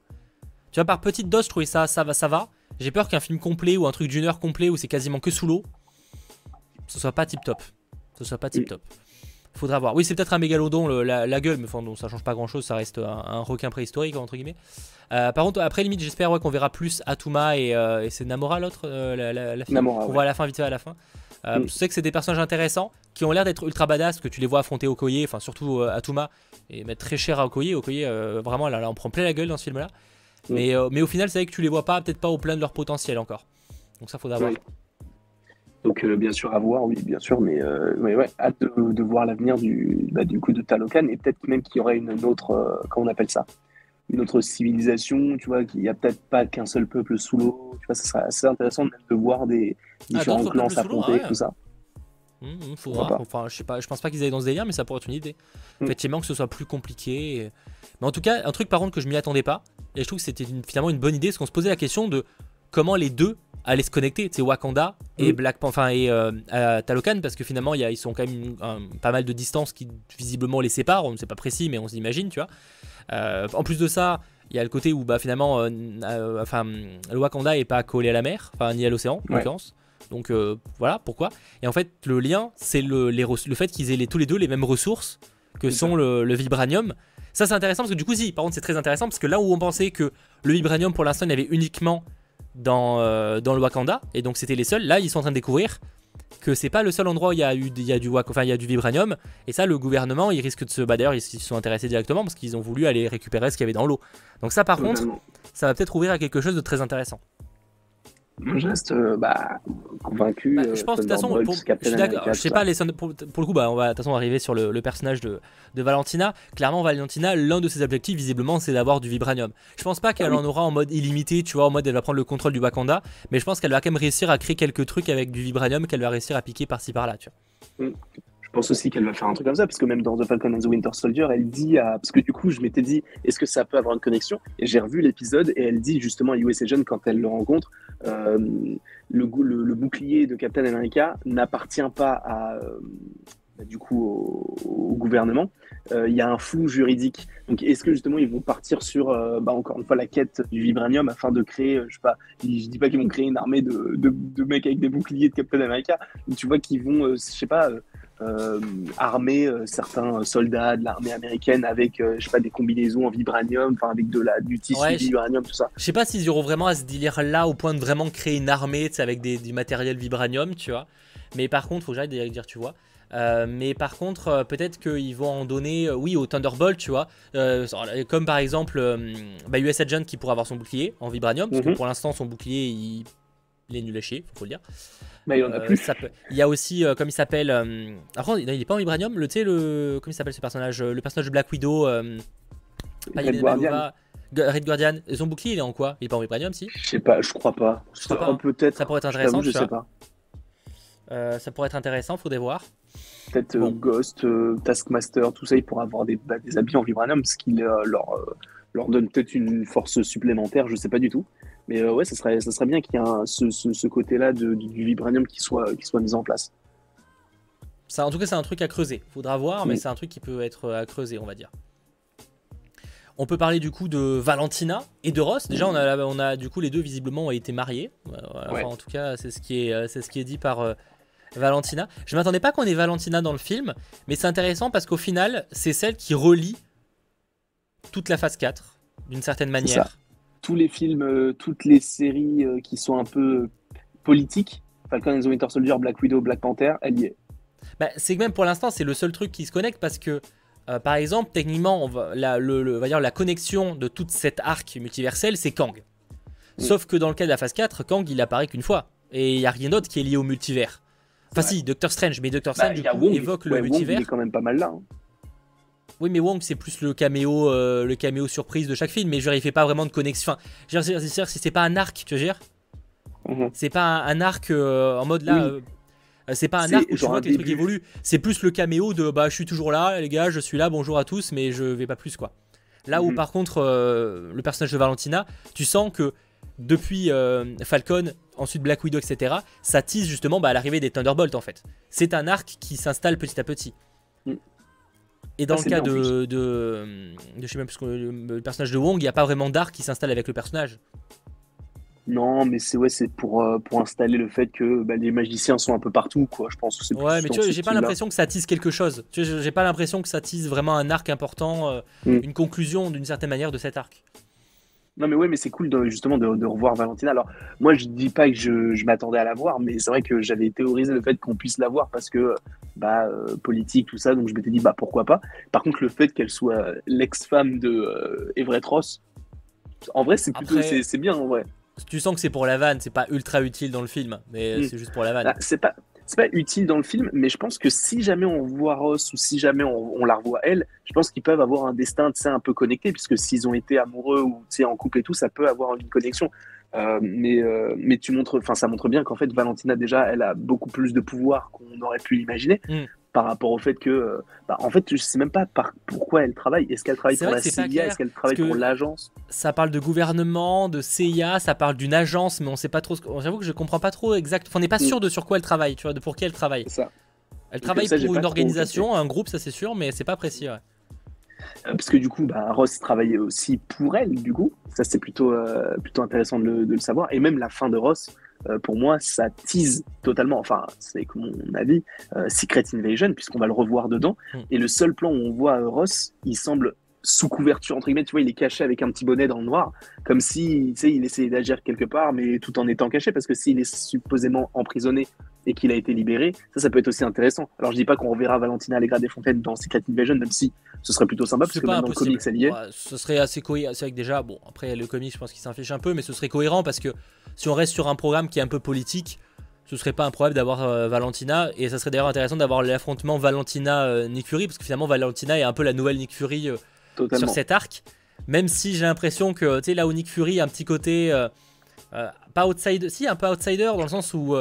Tu vois par petite dose, je trouvais ça ça va ça va, j'ai peur qu'un film complet ou un truc d'une heure complet où c'est quasiment que sous l'eau, ce soit pas tip top. Ce soit pas tip top. Faudra voir. Oui, c'est peut-être un mégalodon, la, gueule, mais enfin, ça change pas grand chose, ça reste un, requin préhistorique, entre guillemets. Euh, par contre, après, limite, j'espère qu'on verra plus Atuma et, euh, c'est Namora l'autre, euh, la, la, Namora. On voit à la fin, vite fait à la fin. Je mm. sais que c'est des personnages intéressants qui ont l'air d'être ultra badass, que tu les vois affronter Okoye, enfin surtout Atuma, et mettre très cher à Okoye. Okoye, vraiment, là, là, on prend plein la gueule dans ce film-là. Mais, euh, mais au final, c'est vrai que tu les vois pas, peut-être pas au plein de leur potentiel encore. Donc ça, faudra voir. Donc euh, bien sûr à voir, oui, bien sûr, mais, euh, ouais, hâte de, voir l'avenir du, bah, du coup de Talokan et peut-être même qu'il y aurait une autre, comment on appelle ça, une autre civilisation, tu vois, qu'il n'y a peut-être pas qu'un seul peuple sous l'eau, tu vois, ça serait assez intéressant de voir des ah, différents clans s'affronter, tout ça. Mmh, mmh, faudra. Enfin, je sais pas, je pense pas qu'ils aillent dans ce délire, mais ça pourrait être une idée. Mmh. Effectivement, que ce soit plus compliqué. Mais en tout cas, un truc par contre que je m'y attendais pas, et je trouve que c'était finalement une bonne idée, parce qu'on se posait la question de comment les deux allaient se connecter, c'est Wakanda et Black enfin et euh, Talokan, parce que finalement il y a, ils sont quand même pas mal de distance qui visiblement les séparent, on ne sait pas précis, mais on s'imagine, tu vois. Euh, en plus de ça, il y a le côté où bah, finalement, euh, enfin, le Wakanda est pas collé à la mer, enfin ni à l'océan, en l'occurrence. Donc voilà pourquoi. Et en fait, le lien, c'est le, le fait qu'ils aient les, tous les deux les mêmes ressources que sont le, le, vibranium. Ça, c'est intéressant parce que du coup, si, par contre, c'est très intéressant parce que là où on pensait que le vibranium pour l'instant, il y avait uniquement dans, euh, dans le Wakanda, et donc c'était les seuls, là, ils sont en train de découvrir que c'est pas le seul endroit où il y a, eu, il y a du, enfin, il y a du vibranium, et ça, le gouvernement, il risque de se. Bah, d'ailleurs, ils se sont intéressés directement parce qu'ils ont voulu aller récupérer ce qu'il y avait dans l'eau. Donc, ça, par contre, ça va peut-être ouvrir à quelque chose de très intéressant. Je reste euh, bah, convaincu. Bah, je pense de toute façon, je, sais pas, les, pour, pour, le coup, bah, on va de toute façon arriver sur le, personnage de, de, Valentina. Clairement, Valentina, l'un de ses objectifs, visiblement, c'est d'avoir du vibranium. Je pense pas qu'elle ah en aura en mode illimité, tu vois, en mode elle va prendre le contrôle du Wakanda, mais je pense qu'elle va quand même réussir à créer quelques trucs avec du vibranium qu'elle va réussir à piquer par-ci par-là, tu vois. Mm pense aussi qu'elle va faire un truc comme ça, parce que même dans The Falcon and the Winter Soldier, elle dit. Parce que du coup, je m'étais dit, est-ce que ça peut avoir une connexion? Et j'ai revu l'épisode et elle dit justement à US Agent, quand elle le rencontre, euh, le, bouclier de Captain America n'appartient pas bah, du coup au, gouvernement, il y a un flou juridique. Donc est-ce que justement ils vont partir sur, bah, encore une fois, la quête du vibranium afin de créer, je sais pas, je dis pas qu'ils vont créer une armée de, mecs avec des boucliers de Captain America, mais tu vois qu'ils vont, je sais pas, euh, armer euh, certains soldats de l'armée américaine avec, euh, je sais pas, des combinaisons en vibranium, enfin avec de la, du tissu vibranium, tout ça. Je sais pas s'ils iront vraiment à ce délire là au point de vraiment créer une armée avec des, du matériel vibranium, tu vois. Mais par contre, faut que j'arrête de dire, tu vois. mais par contre, peut-être qu'ils vont en donner, oui, au Thunderbolt, tu vois. comme par exemple bah, US Agent qui pourrait avoir son bouclier en vibranium, parce que mhm. pour l'instant, son bouclier, il, il est nul à chier, faut le dire. Mais il y en a euh, plus. il y a aussi, euh, comme il s'appelle. Euh, alors, il n'est pas en vibranium. Le, le. Comment il s'appelle ce personnage Le personnage de Black Widow. Red Guardian. Red Guardian. Son bouclier, il est en quoi? Il est pas en vibranium, si? Je sais pas, je crois pas. Hein. Peut-être. Ça pourrait être intéressant. Je, sais pas. ça pourrait être intéressant, faudrait voir. Peut-être Ghost, Taskmaster, tout ça, ils pourraient avoir des, bah, des habits en vibranium, ce qui leur, leur donne peut-être une force supplémentaire, je sais pas du tout. Mais euh, ouais, ça serait, ça serait bien qu'il y ait ce, ce, côté-là du, vibranium qui soit, qui soit mis en place. Ça, en tout cas, c'est un truc à creuser. Faudra voir, mais c'est un truc qui peut être à creuser, on va dire. On peut parler du coup de Valentina et de Ross. Déjà, on a, on a du coup les deux visiblement ont été mariés. Euh, en tout cas, c'est ce qui est, euh, c'est ce qui est dit par Valentina. Je m'attendais pas qu'on ait Valentina dans le film, mais c'est intéressant parce qu'au final, c'est celle qui relie toute la phase 4 d'une certaine manière tous les films, euh, toutes les séries euh, qui sont un peu politiques, Falcon and the Winter Soldier, Black Widow, Black Panther, elle y est. Bah, c'est que même pour l'instant, c'est le seul truc qui se connecte parce que, euh, par exemple, techniquement, on va, la, le, va dire, la connexion de toute cette arc multiverselle, c'est Kang. Sauf que dans le cas de la phase 4, Kang, il apparaît qu'une fois. Et il n'y a rien d'autre qui est lié au multivers. Enfin, si, Doctor Strange, mais Doctor bah, Strange, évoque le multivers. il est quand même pas mal là. Hein. Oui, mais Wong, c'est plus le caméo, euh, le caméo surprise de chaque film, mais je veux il fait pas vraiment de connexion. Enfin, dire, c'est pas un arc, tu veux dire mhm. C'est pas un, arc euh, en mode là. Euh, c'est pas un arc où tu vois que les trucs évoluent. C'est plus le caméo de bah, je suis toujours là, les gars, je suis là, bonjour à tous, mais je vais pas plus, quoi. Là où, mhm. par contre, le personnage de Valentina, tu sens que depuis Falcon, ensuite Black Widow, etc., ça tease justement bah, à l'arrivée des Thunderbolts, en fait. C'est un arc qui s'installe petit à petit. Et dans le cas de, de, je sais même plus le, personnage de Wong, il n'y a pas vraiment d'arc qui s'installe avec le personnage. Non, mais c'est ouais, c'est pour, euh, pour installer le fait que bah, les magiciens sont un peu partout, quoi. Je pense. Que ouais, mais tu vois, j'ai pas l'impression que ça tisse quelque chose. Tu vois, j'ai pas l'impression que ça tisse vraiment un arc important, euh, mm. une conclusion d'une certaine manière de cet arc. Non, mais ouais, mais c'est cool justement de, revoir Valentina. Alors, moi, je dis pas que je, m'attendais à la voir, mais c'est vrai que j'avais théorisé le fait qu'on puisse la voir parce que, bah, euh, politique, tout ça, donc je m'étais dit, bah, pourquoi pas. Par contre, le fait qu'elle soit l'ex-femme de euh, Everett Ross, en vrai, c'est plutôt, c'est bien, en vrai. Tu sens que c'est pour la vanne, c'est pas ultra utile dans le film, mais mm. c'est juste pour la vanne. Ah, c'est pas, c'est pas utile dans le film, mais je pense que si jamais on voit Ross ou si jamais on, la revoit elle, je pense qu'ils peuvent avoir un destin un peu connecté, puisque s'ils ont été amoureux ou en couple et tout, ça peut avoir une connexion. Euh, mais, euh, mais tu montres, enfin, ça montre bien qu'en fait, Valentina, déjà, elle a beaucoup plus de pouvoir qu'on aurait pu l'imaginer. Mm par rapport au fait que, euh, bah, en fait, je sais même pas par pourquoi elle travaille. Est-ce qu'elle travaille pour la CIA Est-ce qu'elle travaille pour l'agence? Ça parle de gouvernement, de CIA, ça parle d'une agence, mais on sait pas trop. J'avoue que je comprends pas trop exact. on n'est pas mm. sûr de sur quoi elle travaille, tu vois, de pour qui elle travaille. Ça. Elle travaille pour une organisation, un groupe, ça c'est sûr, mais c'est pas précis. Ouais. Euh, parce que du coup, bah, Ross travaillait aussi pour elle, du coup. Ça, c'est plutôt, euh, plutôt intéressant de le, de le, savoir. Et même la fin de Ross, euh, pour moi, ça tease totalement, enfin, c'est mon avis, euh, Secret Invasion, puisqu'on va le revoir dedans. Hmm. Et le seul plan où on voit Ross, il semble sous couverture, entre guillemets, tu vois, il est caché avec un petit bonnet dans le noir, comme si, tu sais, il essayait d'agir quelque part, mais tout en étant caché, parce que s'il est supposément emprisonné et qu'il a été libéré, ça, ça peut être aussi intéressant. Alors, je dis pas qu'on reverra Valentina Allegra des Fontaines dans Secret Invasion, même si ce serait plutôt sympa, parce que dans le comics, ce serait assez cohérent. C'est vrai que déjà, bon, après, le comics, je pense qu'il s'en fiche un peu, mais ce serait cohérent parce que si on reste sur un programme qui est un peu politique, ce serait pas un problème d'avoir euh, Valentina. Et ça serait d'ailleurs intéressant d'avoir l'affrontement Valentina-Nick Fury, parce que finalement, Valentina est un peu la nouvelle Nick Fury euh, sur cet arc. Même si j'ai l'impression que, tu sais, là où Nick Fury a un petit côté. Euh, pas outsider, si, un peu outsider, dans le sens où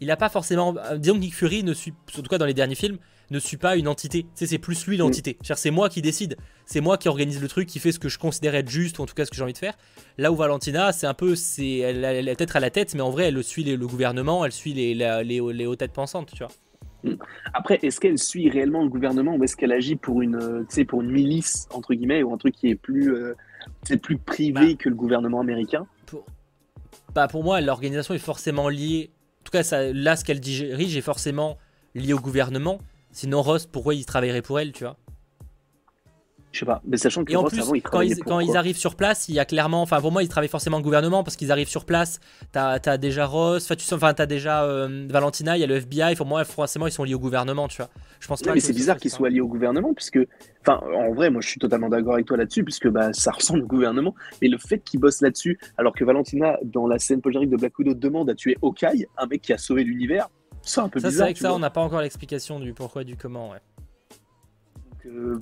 il a pas forcément. disons que Nick Fury ne suit, en tout cas dans les derniers films, ne suit pas une entité. Tu sais, c'est plus lui l'entité. Mm. C'est moi qui décide. C'est moi qui organise le truc, qui fait ce que je considère être juste, ou en tout cas ce que j'ai envie de faire. Là où Valentina, c'est un peu. c'est Elle a peut-être à la tête, mais en vrai, elle suit le gouvernement, elle suit les, les, les, les, têtes pensantes, tu vois. Mm. Après, est-ce qu'elle suit réellement le gouvernement ou est-ce qu'elle agit pour une, euh, pour une milice, entre guillemets, ou un truc qui est plus, euh, plus privé bah. que le gouvernement américain? Pour... Bah, pour moi, l'organisation est forcément liée. En tout cas, ça, là, ce qu'elle dirige est forcément lié au gouvernement. Sinon, Ross, pourquoi il travaillerait pour elle, tu vois je sais pas, mais sachant que et en plus, quand, ils, quand ils, arrivent sur place, il y a clairement, enfin pour moi, ils travaillent forcément au gouvernement parce qu'ils arrivent sur place. T'as as déjà Ross, enfin tu enfin t'as déjà euh, Valentina, il y a le FBI. Pour moi, forcément, ils sont liés au gouvernement, tu vois. Je pense pas. mais c'est bizarre qu'ils soient liés au gouvernement puisque, enfin, en vrai, moi, je suis totalement d'accord avec toi là-dessus puisque bah ça ressemble au gouvernement. Mais le fait qu'ils bossent là-dessus, alors que Valentina, dans la scène post de Black Widow, demande à tuer Hawkeye, un mec qui a sauvé l'univers, c'est un peu bizarre. C'est vrai que ça, on n'a pas encore l'explication du pourquoi, du comment, ouais. Donc, euh,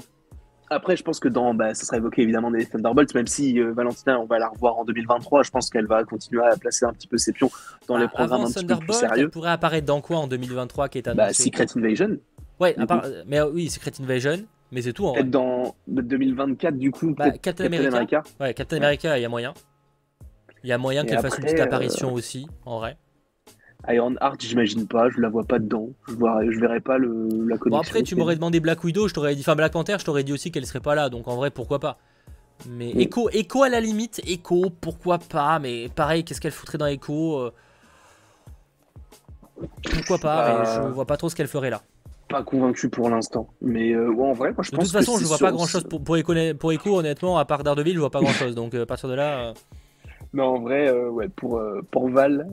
après, je pense que dans, bah, ça sera évoqué évidemment des Thunderbolts, même si euh, Valentina, on va la revoir en 2023, je pense qu'elle va continuer à placer un petit peu ses pions dans les bah, programmes un petit peu plus sérieux. Elle pourrait apparaître dans quoi en 2023 qui est bah, Secret Invasion. Ouais, mais euh, oui, Secret Invasion, mais c'est tout. En Peut-être dans 2024 du coup. Bah, Captain, America. Ouais, Captain America, il y a moyen. Il y a moyen qu'elle fasse une petite apparition aussi, en vrai. Iron Heart, j'imagine pas, je la vois pas dedans. Je, vois, je verrais pas le, la connexion. Bon, après, tu m'aurais demandé Black Widow, je t'aurais dit, enfin Black Panther, je t'aurais dit aussi qu'elle serait pas là, donc en vrai, pourquoi pas. Mais Echo, Echo à la limite, Echo, pourquoi pas, mais pareil, qu'est-ce qu'elle foutrait dans Echo euh, Pourquoi pas, mais je vois pas trop ce qu'elle ferait là. Pas convaincu pour l'instant, mais euh, en vrai, moi je pense que. De toute façon, je vois pas grand chose pour, pour, Echo, pour Echo, honnêtement, à part Daredevil, je vois pas grand chose, donc euh, à partir de là. Mais en vrai, ouais, pour, pour Val,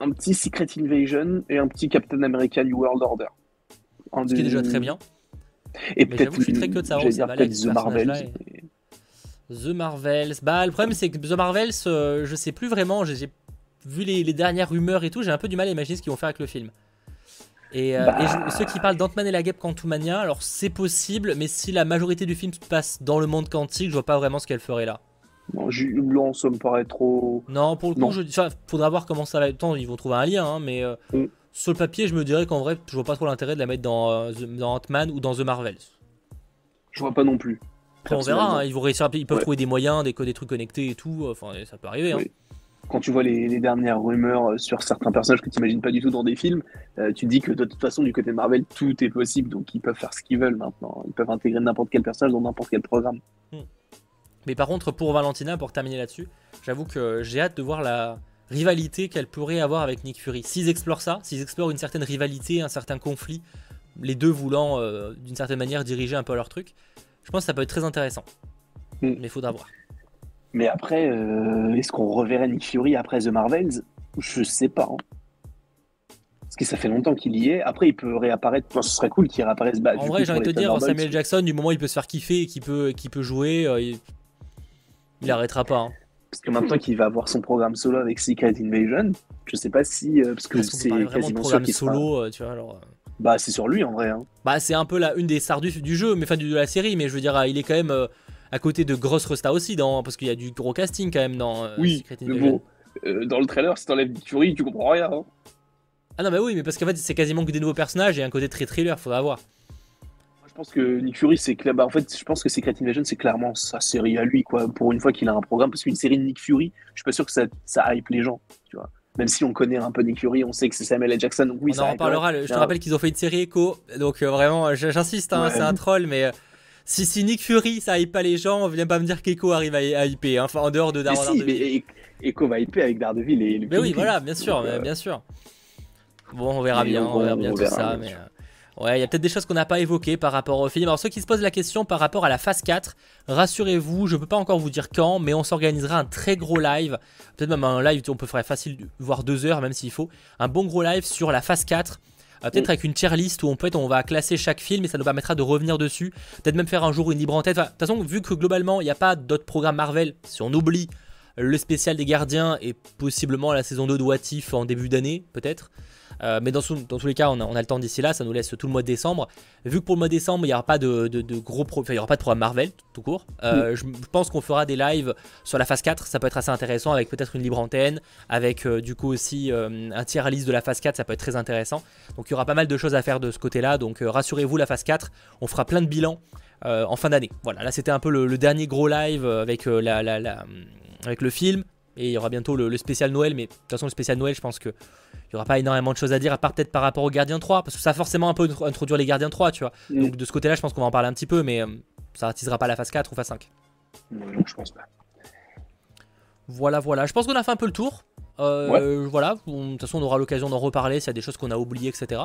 un petit Secret Invasion et un petit Captain America New World Order. Ce qui est déjà très bien. Et peut-être je suis très que de savoir The Marvels. The Marvels. Bah, le problème, c'est que The Marvels, euh, je sais plus vraiment. J'ai vu les, dernières rumeurs et tout, j'ai un peu du mal à imaginer ce qu'ils vont faire avec le film. Et, euh, bah. ceux qui parlent d'Ant-Man et la Guêpe Quantumania, alors c'est possible, mais si la majorité du film se passe dans le monde quantique, je vois pas vraiment ce qu'elle ferait là. Blanc, ça me paraît trop. Non, pour le coup, je, faudra voir comment ça va être. Ils vont trouver un lien, hein, mais euh, mm. sur le papier, je me dirais qu'en vrai, je vois pas trop l'intérêt de la mettre dans, euh, dans Ant-Man ou dans The Marvels. Je vois pas non plus. on verra, hein, ils, vont réussir, ils peuvent trouver des moyens, des, des trucs connectés et tout. Enfin, ça peut arriver. Hein. Quand tu vois les, dernières rumeurs euh, sur certains personnages que tu n'imagines pas du tout dans des films, tu dis que de toute façon, du côté de Marvel, tout est possible, donc ils peuvent faire ce qu'ils veulent maintenant. Ils peuvent intégrer n'importe quel personnage dans n'importe quel programme. Hmm. Mais par contre, pour Valentina, pour terminer là-dessus, j'avoue que j'ai hâte de voir la rivalité qu'elle pourrait avoir avec Nick Fury. S'ils explorent ça, s'ils explorent une certaine rivalité, un certain conflit, les deux voulant euh, d'une certaine manière diriger un peu leur truc, je pense que ça peut être très intéressant. Hmm. Mais il faudra voir. Mais après, euh, est-ce qu'on reverrait Nick Fury après The Marvels? Je sais pas. Hein. Parce que ça fait longtemps qu'il y est. Après, il peut réapparaître. ce serait cool qu'il réapparaisse. Bah, en vrai, j'ai envie de te dire, Samuel Jackson, du moment où il peut se faire kiffer et qu'il peut, peut jouer, euh, il arrêtera pas. Hein. Parce que maintenant qu'il va avoir son programme solo avec Secret Invasion, je sais pas si. Euh, parce que c'est quasiment sûr qu'il solo, euh, tu vois, alors. Euh. Bah, c'est sur lui en vrai. Hein. Bah, c'est un peu la, une des stars du, jeu, mais enfin de la série, mais je veux dire, il est quand même à côté de grosses restas aussi, dans, parce qu'il y a du gros casting quand même dans oui, Secret Invasion. Bon, dans le trailer, si t'enlèves Fury, tu comprends rien. Hein. Ah non, mais oui, mais parce qu'en fait, c'est quasiment que des nouveaux personnages et un côté très thriller, faudra voir. Je pense que Nick Fury, c'est bah, en fait, je pense que Secret Invasion, c'est clairement sa série à lui, quoi. Pour une fois qu'il a un programme, parce qu'une série de Nick Fury, je suis pas sûr que ça, ça hype les gens, tu vois. Même si on connaît un peu Nick Fury, on sait que c'est Samuel L. Jackson, donc oui, on en reparlera. Je te rappelle qu'ils ont fait une série Echo, donc euh, vraiment, j'insiste, hein, c'est un troll, mais euh, si, si Nick Fury, ça hype pas les gens, viens pas me dire qu'Echo arrive à, hyper, hein, enfin en dehors de Daredevil. Si, mais Echo va hyper avec Daredevil et le Mais oui, voilà, bien sûr, euh, bien sûr. Bon, on verra bien, on, verra bien tout ça, mais. Ouais, il y a peut-être des choses qu'on n'a pas évoquées par rapport au film. Alors ceux qui se posent la question par rapport à la phase 4, rassurez-vous, je ne peux pas encore vous dire quand, mais on s'organisera un très gros live. Peut-être même un live, on peut faire facile, voire deux heures même s'il faut. Un bon gros live sur la phase 4. Euh, peut-être avec une tier list où on peut être, on va classer chaque film et ça nous permettra de revenir dessus. Peut-être même faire un jour une libre en tête. de toute façon, vu que globalement il n'y a pas d'autres programmes Marvel, si on oublie le spécial des gardiens et possiblement la saison 2 de What en début d'année, peut-être. Euh, mais dans, dans, tous les cas, on a, le temps d'ici là, ça nous laisse tout le mois de décembre. Vu que pour le mois de décembre, il n'y aura pas de, gros il y aura pas de programme Marvel tout court. Euh, je, pense qu'on fera des lives sur la phase 4, ça peut être assez intéressant avec peut-être une libre antenne, avec euh, du coup aussi un tiers liste de la phase 4, ça peut être très intéressant. Donc il y aura pas mal de choses à faire de ce côté-là. Donc rassurez-vous, la phase 4, on fera plein de bilans. en fin d'année. Voilà, là c'était un peu le, dernier gros live avec, la, la, avec le film. Et il y aura bientôt le, spécial Noël, mais de toute façon le spécial Noël, je pense que il n'y aura pas énormément de choses à dire, à part peut-être par rapport aux gardiens 3, parce que ça va forcément un peu introduire les gardiens 3, tu vois. Mm. Donc de ce côté-là, je pense qu'on va en parler un petit peu, mais euh, ça n'attisera pas la phase 4 ou phase 5. Non, je pense pas. Voilà, voilà. Je pense qu'on a fait un peu le tour. Euh, voilà, de toute façon, on aura l'occasion d'en reparler s'il y a des choses qu'on a oubliées, etc.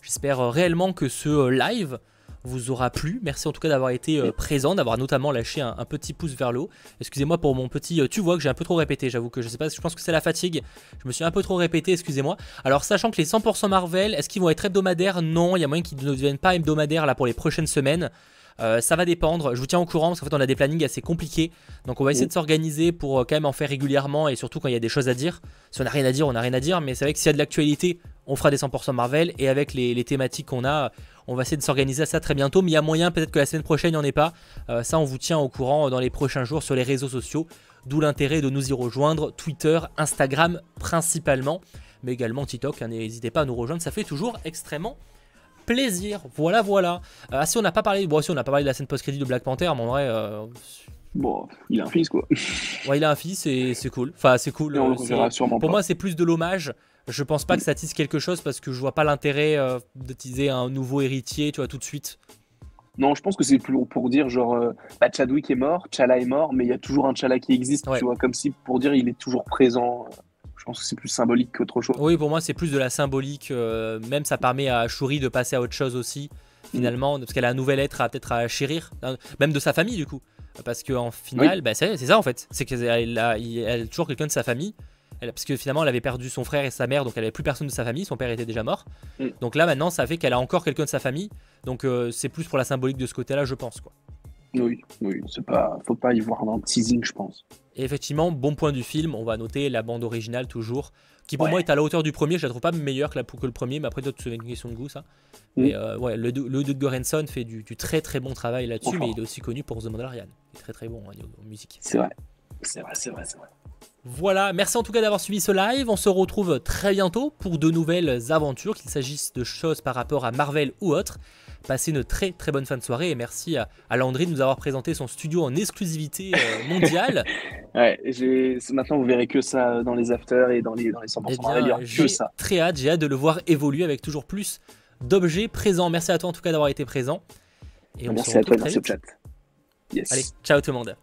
J'espère euh, réellement que ce live vous aura plu. Merci en tout cas d'avoir été euh, présent, d'avoir notamment lâché un, petit pouce vers le haut. Excusez-moi pour mon petit euh, tu vois que j'ai un peu trop répété, j'avoue que je sais pas, je pense que c'est la fatigue. Je me suis un peu trop répété, excusez-moi. Alors sachant que les 100% Marvel, est-ce qu'ils vont être hebdomadaires? Non, il y a moyen qu'ils ne deviennent pas hebdomadaires là pour les prochaines semaines. Euh, ça va dépendre, je vous tiens au courant parce qu'en fait on a des plannings assez compliqués. Donc on va essayer de s'organiser pour quand même en faire régulièrement et surtout quand il y a des choses à dire. Si on n'a rien à dire, on n'a rien à dire, mais c'est vrai que s'il y a de l'actualité, on fera des 100% Marvel et avec les thématiques qu'on a, on va essayer de s'organiser à ça très bientôt, mais il y a moyen peut-être que la semaine prochaine, il n'y en ait pas. Euh, ça, on vous tient au courant dans les prochains jours sur les réseaux sociaux. D'où l'intérêt de nous y rejoindre, Twitter, Instagram principalement, mais également TikTok. Hein, n'hésitez pas à nous rejoindre, ça fait toujours extrêmement plaisir. Voilà, voilà. Euh, ah, si on n'a pas parlé, bon, si on n'a pas parlé de la scène post-crédit de Black Panther, mais en vrai. Euh, bon, il a un fils quoi. ouais, il a un fils et c'est cool. Enfin, c'est cool. pour moi, c'est plus de l'hommage. Je pense pas que ça tisse quelque chose parce que je vois pas l'intérêt euh, de teaser un nouveau héritier, tu vois, tout de suite. Non, je pense que c'est plus pour dire genre, euh, bah, Chadwick est mort, Chala est mort, mais il y a toujours un Chala qui existe, tu vois, comme si pour dire il est toujours présent. Je pense que c'est plus symbolique qu'autre chose. Oui, pour moi c'est plus de la symbolique. Euh, même ça permet à Shuri de passer à autre chose aussi, finalement, parce qu'elle a un nouvel être à peut-être à chérir, même de sa famille du coup. Parce qu'en final, bah, c'est ça en fait, c'est qu'elle a, elle a toujours quelqu'un de sa famille parce que finalement, elle avait perdu son frère et sa mère, donc elle n'avait plus personne de sa famille. Son père était déjà mort. Mm. Donc là, maintenant, ça fait qu'elle a encore quelqu'un de sa famille. Donc euh, c'est plus pour la symbolique de ce côté-là, je pense. Quoi. Oui, oui, c'est pas, faut pas y voir dans le teasing, je pense. Et effectivement, bon point du film, on va noter la bande originale toujours, qui pour moi est à la hauteur du premier. Je la trouve pas meilleure que, la, que le premier, mais après, toi, c'est une question de goût, ça. Mm. Mais euh, ouais, le, le Doug Goranson fait du, très très bon travail là-dessus, mais il est aussi connu pour The Mandalorian. Il est très très bon hein, en musique. C'est vrai, c'est vrai, c'est vrai, c'est vrai. Voilà, merci en tout cas d'avoir suivi ce live. On se retrouve très bientôt pour de nouvelles aventures, qu'il s'agisse de choses par rapport à Marvel ou autre. Passez une très très bonne fin de soirée et merci à, Landry de nous avoir présenté son studio en exclusivité euh, mondiale. ouais, maintenant vous verrez que ça dans les afters et dans les, dans les 100% eh Marvel, que ça. Très hâte, j'ai hâte de le voir évoluer avec toujours plus d'objets présents. Merci à toi en tout cas d'avoir été présent. Et on merci se retrouve à toi, merci au chat. Allez, ciao tout le monde.